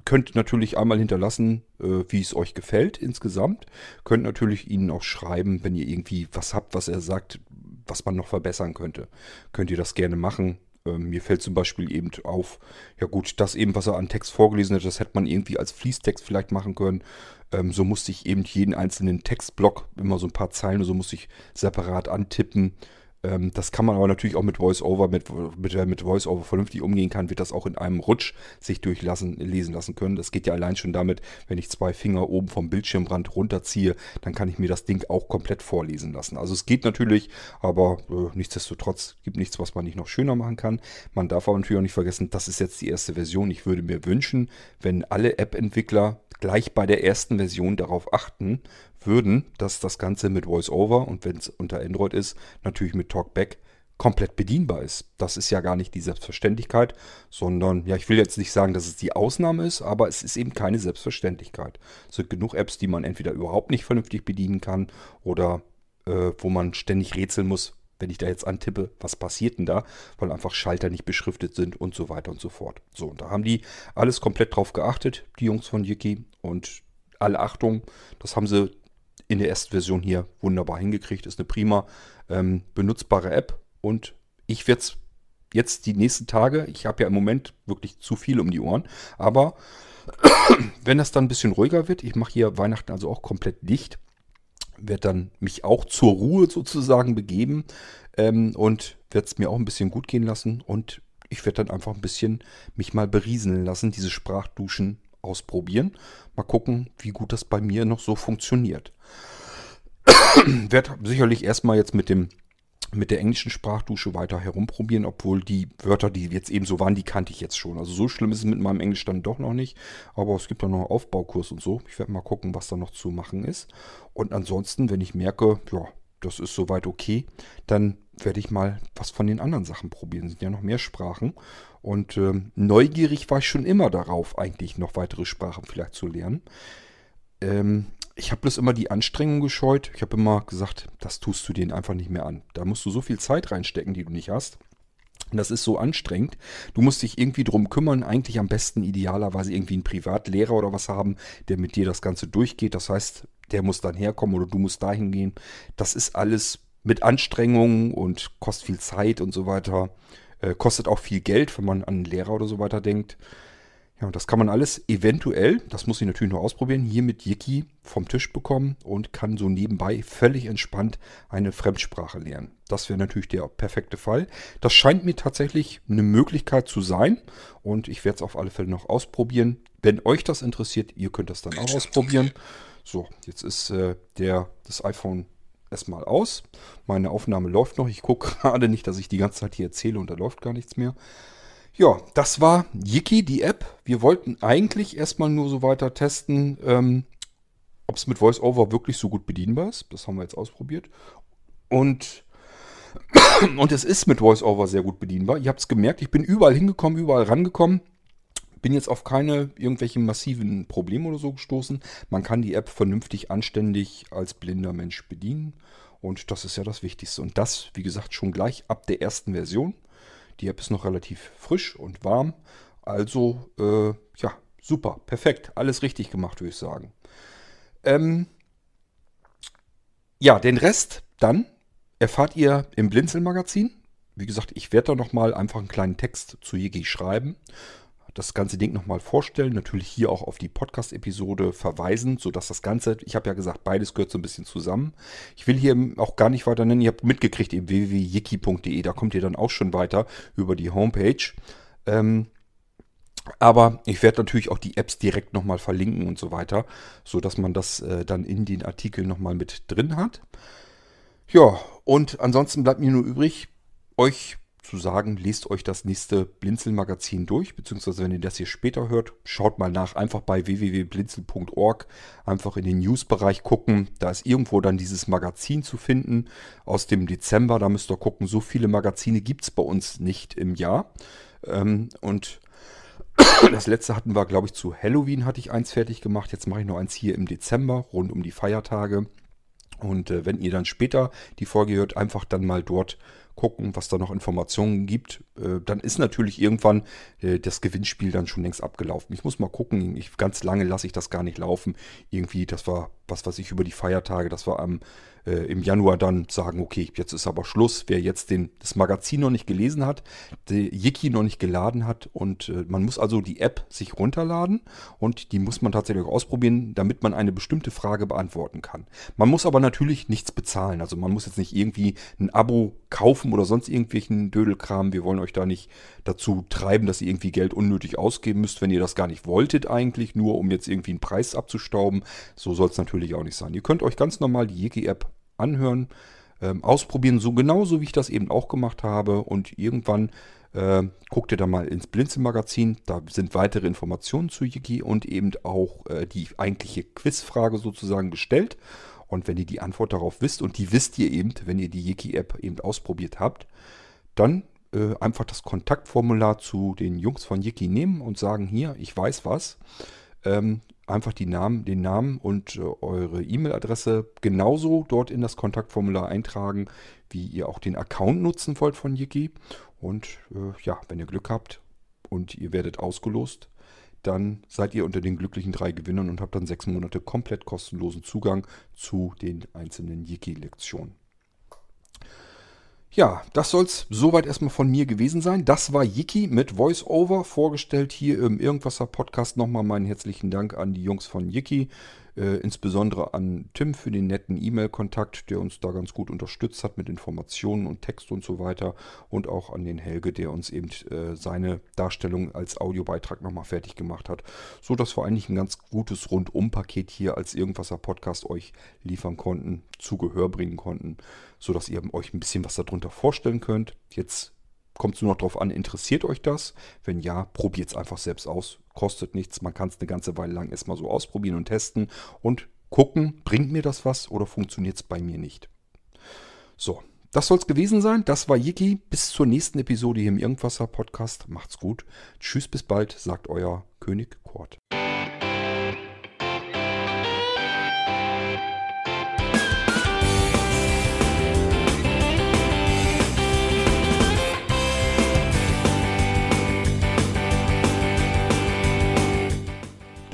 könnt natürlich einmal hinterlassen, äh, wie es euch gefällt insgesamt. Könnt natürlich ihnen auch schreiben, wenn ihr irgendwie was habt, was er sagt, was man noch verbessern könnte. Könnt ihr das gerne machen. Ähm, mir fällt zum Beispiel eben auf, ja gut, das eben, was er an Text vorgelesen hat, das hätte man irgendwie als Fließtext vielleicht machen können. Ähm, so musste ich eben jeden einzelnen Textblock, immer so ein paar Zeilen, so musste ich separat antippen. Ähm, das kann man aber natürlich auch mit VoiceOver, mit, mit, wer mit VoiceOver vernünftig umgehen kann, wird das auch in einem Rutsch sich durchlassen, lesen lassen können. Das geht ja allein schon damit, wenn ich zwei Finger oben vom Bildschirmrand runterziehe, dann kann ich mir das Ding auch komplett vorlesen lassen. Also es geht natürlich, aber äh, nichtsdestotrotz gibt nichts, was man nicht noch schöner machen kann. Man darf aber natürlich auch nicht vergessen, das ist jetzt die erste Version. Ich würde mir wünschen, wenn alle App-Entwickler gleich bei der ersten Version darauf achten würden, dass das Ganze mit VoiceOver und wenn es unter Android ist, natürlich mit Talkback komplett bedienbar ist. Das ist ja gar nicht die Selbstverständlichkeit, sondern, ja, ich will jetzt nicht sagen, dass es die Ausnahme ist, aber es ist eben keine Selbstverständlichkeit. Es sind genug Apps, die man entweder überhaupt nicht vernünftig bedienen kann oder äh, wo man ständig rätseln muss, wenn ich da jetzt antippe, was passiert denn da, weil einfach Schalter nicht beschriftet sind und so weiter und so fort. So, und da haben die alles komplett drauf geachtet, die Jungs von Yiki, und alle Achtung, das haben sie in der ersten Version hier wunderbar hingekriegt. Ist eine prima ähm, benutzbare App und ich werde es jetzt die nächsten Tage, ich habe ja im Moment wirklich zu viel um die Ohren, aber wenn das dann ein bisschen ruhiger wird, ich mache hier Weihnachten also auch komplett dicht, werde dann mich auch zur Ruhe sozusagen begeben ähm, und werde es mir auch ein bisschen gut gehen lassen und ich werde dann einfach ein bisschen mich mal berieseln lassen, diese Sprachduschen ausprobieren. Mal gucken, wie gut das bei mir noch so funktioniert. werde sicherlich erstmal jetzt mit dem mit der englischen Sprachdusche weiter herumprobieren, obwohl die Wörter, die jetzt eben so waren, die kannte ich jetzt schon. Also so schlimm ist es mit meinem Englisch dann doch noch nicht. Aber es gibt da noch einen Aufbaukurs und so. Ich werde mal gucken, was da noch zu machen ist. Und ansonsten, wenn ich merke, ja, das ist soweit okay, dann werde ich mal was von den anderen Sachen probieren. Es sind ja noch mehr Sprachen. Und äh, neugierig war ich schon immer darauf, eigentlich noch weitere Sprachen vielleicht zu lernen. Ähm, ich habe bloß immer die Anstrengung gescheut. Ich habe immer gesagt, das tust du denen einfach nicht mehr an. Da musst du so viel Zeit reinstecken, die du nicht hast. Und das ist so anstrengend. Du musst dich irgendwie drum kümmern, eigentlich am besten idealerweise irgendwie einen Privatlehrer oder was haben, der mit dir das Ganze durchgeht. Das heißt, der muss dann herkommen oder du musst dahin gehen. Das ist alles mit Anstrengungen und kostet viel Zeit und so weiter. Äh, kostet auch viel Geld, wenn man an einen Lehrer oder so weiter denkt. Ja, und das kann man alles eventuell, das muss ich natürlich noch ausprobieren, hier mit Yiki vom Tisch bekommen und kann so nebenbei völlig entspannt eine Fremdsprache lernen. Das wäre natürlich der perfekte Fall. Das scheint mir tatsächlich eine Möglichkeit zu sein und ich werde es auf alle Fälle noch ausprobieren. Wenn euch das interessiert, ihr könnt das dann auch ausprobieren. So, jetzt ist äh, der, das iPhone erstmal aus. Meine Aufnahme läuft noch. Ich gucke gerade nicht, dass ich die ganze Zeit hier erzähle und da läuft gar nichts mehr. Ja, das war Yiki, die App. Wir wollten eigentlich erstmal nur so weiter testen, ähm, ob es mit VoiceOver wirklich so gut bedienbar ist. Das haben wir jetzt ausprobiert. Und, und es ist mit VoiceOver sehr gut bedienbar. Ihr habt es gemerkt, ich bin überall hingekommen, überall rangekommen. Bin jetzt auf keine irgendwelchen massiven Probleme oder so gestoßen. Man kann die App vernünftig, anständig als blinder Mensch bedienen. Und das ist ja das Wichtigste. Und das, wie gesagt, schon gleich ab der ersten Version. Die App ist noch relativ frisch und warm. Also, äh, ja, super, perfekt. Alles richtig gemacht, würde ich sagen. Ähm, ja, den Rest dann erfahrt ihr im Blinzelmagazin. Wie gesagt, ich werde da nochmal einfach einen kleinen Text zu Yigi schreiben das ganze Ding nochmal vorstellen. Natürlich hier auch auf die Podcast-Episode verweisen, sodass das Ganze, ich habe ja gesagt, beides gehört so ein bisschen zusammen. Ich will hier auch gar nicht weiter nennen. Ihr habt mitgekriegt, eben www.yiki.de, da kommt ihr dann auch schon weiter über die Homepage. Ähm, aber ich werde natürlich auch die Apps direkt nochmal verlinken und so weiter, sodass man das äh, dann in den Artikeln nochmal mit drin hat. Ja, und ansonsten bleibt mir nur übrig, euch zu sagen, lest euch das nächste Blinzeln-Magazin durch, beziehungsweise wenn ihr das hier später hört, schaut mal nach, einfach bei www.blinzel.org, einfach in den News-Bereich gucken, da ist irgendwo dann dieses Magazin zu finden aus dem Dezember, da müsst ihr gucken, so viele Magazine gibt es bei uns nicht im Jahr. Ähm, und das letzte hatten wir, glaube ich, zu Halloween hatte ich eins fertig gemacht, jetzt mache ich noch eins hier im Dezember, rund um die Feiertage. Und äh, wenn ihr dann später die Folge hört, einfach dann mal dort gucken, was da noch Informationen gibt. Äh, dann ist natürlich irgendwann äh, das Gewinnspiel dann schon längst abgelaufen. Ich muss mal gucken. Ich, ganz lange lasse ich das gar nicht laufen. Irgendwie, das war was weiß ich über die Feiertage, das war am äh, im Januar dann sagen, okay, jetzt ist aber Schluss. Wer jetzt den, das Magazin noch nicht gelesen hat, die Yiki noch nicht geladen hat und äh, man muss also die App sich runterladen und die muss man tatsächlich ausprobieren, damit man eine bestimmte Frage beantworten kann. Man muss aber natürlich nichts bezahlen. Also man muss jetzt nicht irgendwie ein Abo kaufen oder sonst irgendwelchen Dödelkram. Wir wollen euch da nicht dazu treiben, dass ihr irgendwie Geld unnötig ausgeben müsst, wenn ihr das gar nicht wolltet eigentlich, nur um jetzt irgendwie einen Preis abzustauben. So soll es natürlich auch nicht sein. Ihr könnt euch ganz normal die Yiki-App anhören, ähm, ausprobieren, so genauso wie ich das eben auch gemacht habe. Und irgendwann äh, guckt ihr da mal ins Blinzelmagazin. Da sind weitere Informationen zu Yiki und eben auch äh, die eigentliche Quizfrage sozusagen gestellt. Und wenn ihr die Antwort darauf wisst, und die wisst ihr eben, wenn ihr die Yiki-App eben ausprobiert habt, dann äh, einfach das Kontaktformular zu den Jungs von Yiki nehmen und sagen, hier, ich weiß was. Ähm, einfach die Namen, den Namen und äh, eure E-Mail-Adresse genauso dort in das Kontaktformular eintragen, wie ihr auch den Account nutzen wollt von Yiki. Und äh, ja, wenn ihr Glück habt und ihr werdet ausgelost, dann seid ihr unter den glücklichen drei Gewinnern und habt dann sechs Monate komplett kostenlosen Zugang zu den einzelnen Yiki-Lektionen. Ja, das soll es soweit erstmal von mir gewesen sein. Das war Yiki mit Voice-Over vorgestellt hier im Irgendwasser Podcast. Nochmal meinen herzlichen Dank an die Jungs von Yiki. Äh, insbesondere an Tim für den netten E-Mail-Kontakt, der uns da ganz gut unterstützt hat mit Informationen und Text und so weiter. Und auch an den Helge, der uns eben äh, seine Darstellung als Audiobeitrag nochmal fertig gemacht hat. So dass wir eigentlich ein ganz gutes Rundum-Paket hier als Irgendwasser Podcast euch liefern konnten, zu Gehör bringen konnten, sodass ihr euch ein bisschen was darunter vorstellen könnt. Jetzt kommt es nur noch darauf an, interessiert euch das? Wenn ja, probiert es einfach selbst aus kostet nichts. Man kann es eine ganze Weile lang erstmal so ausprobieren und testen und gucken, bringt mir das was oder funktioniert es bei mir nicht. So, das soll es gewesen sein. Das war Yiki. Bis zur nächsten Episode hier im Irgendwasser Podcast. Macht's gut. Tschüss, bis bald, sagt euer König Kurt.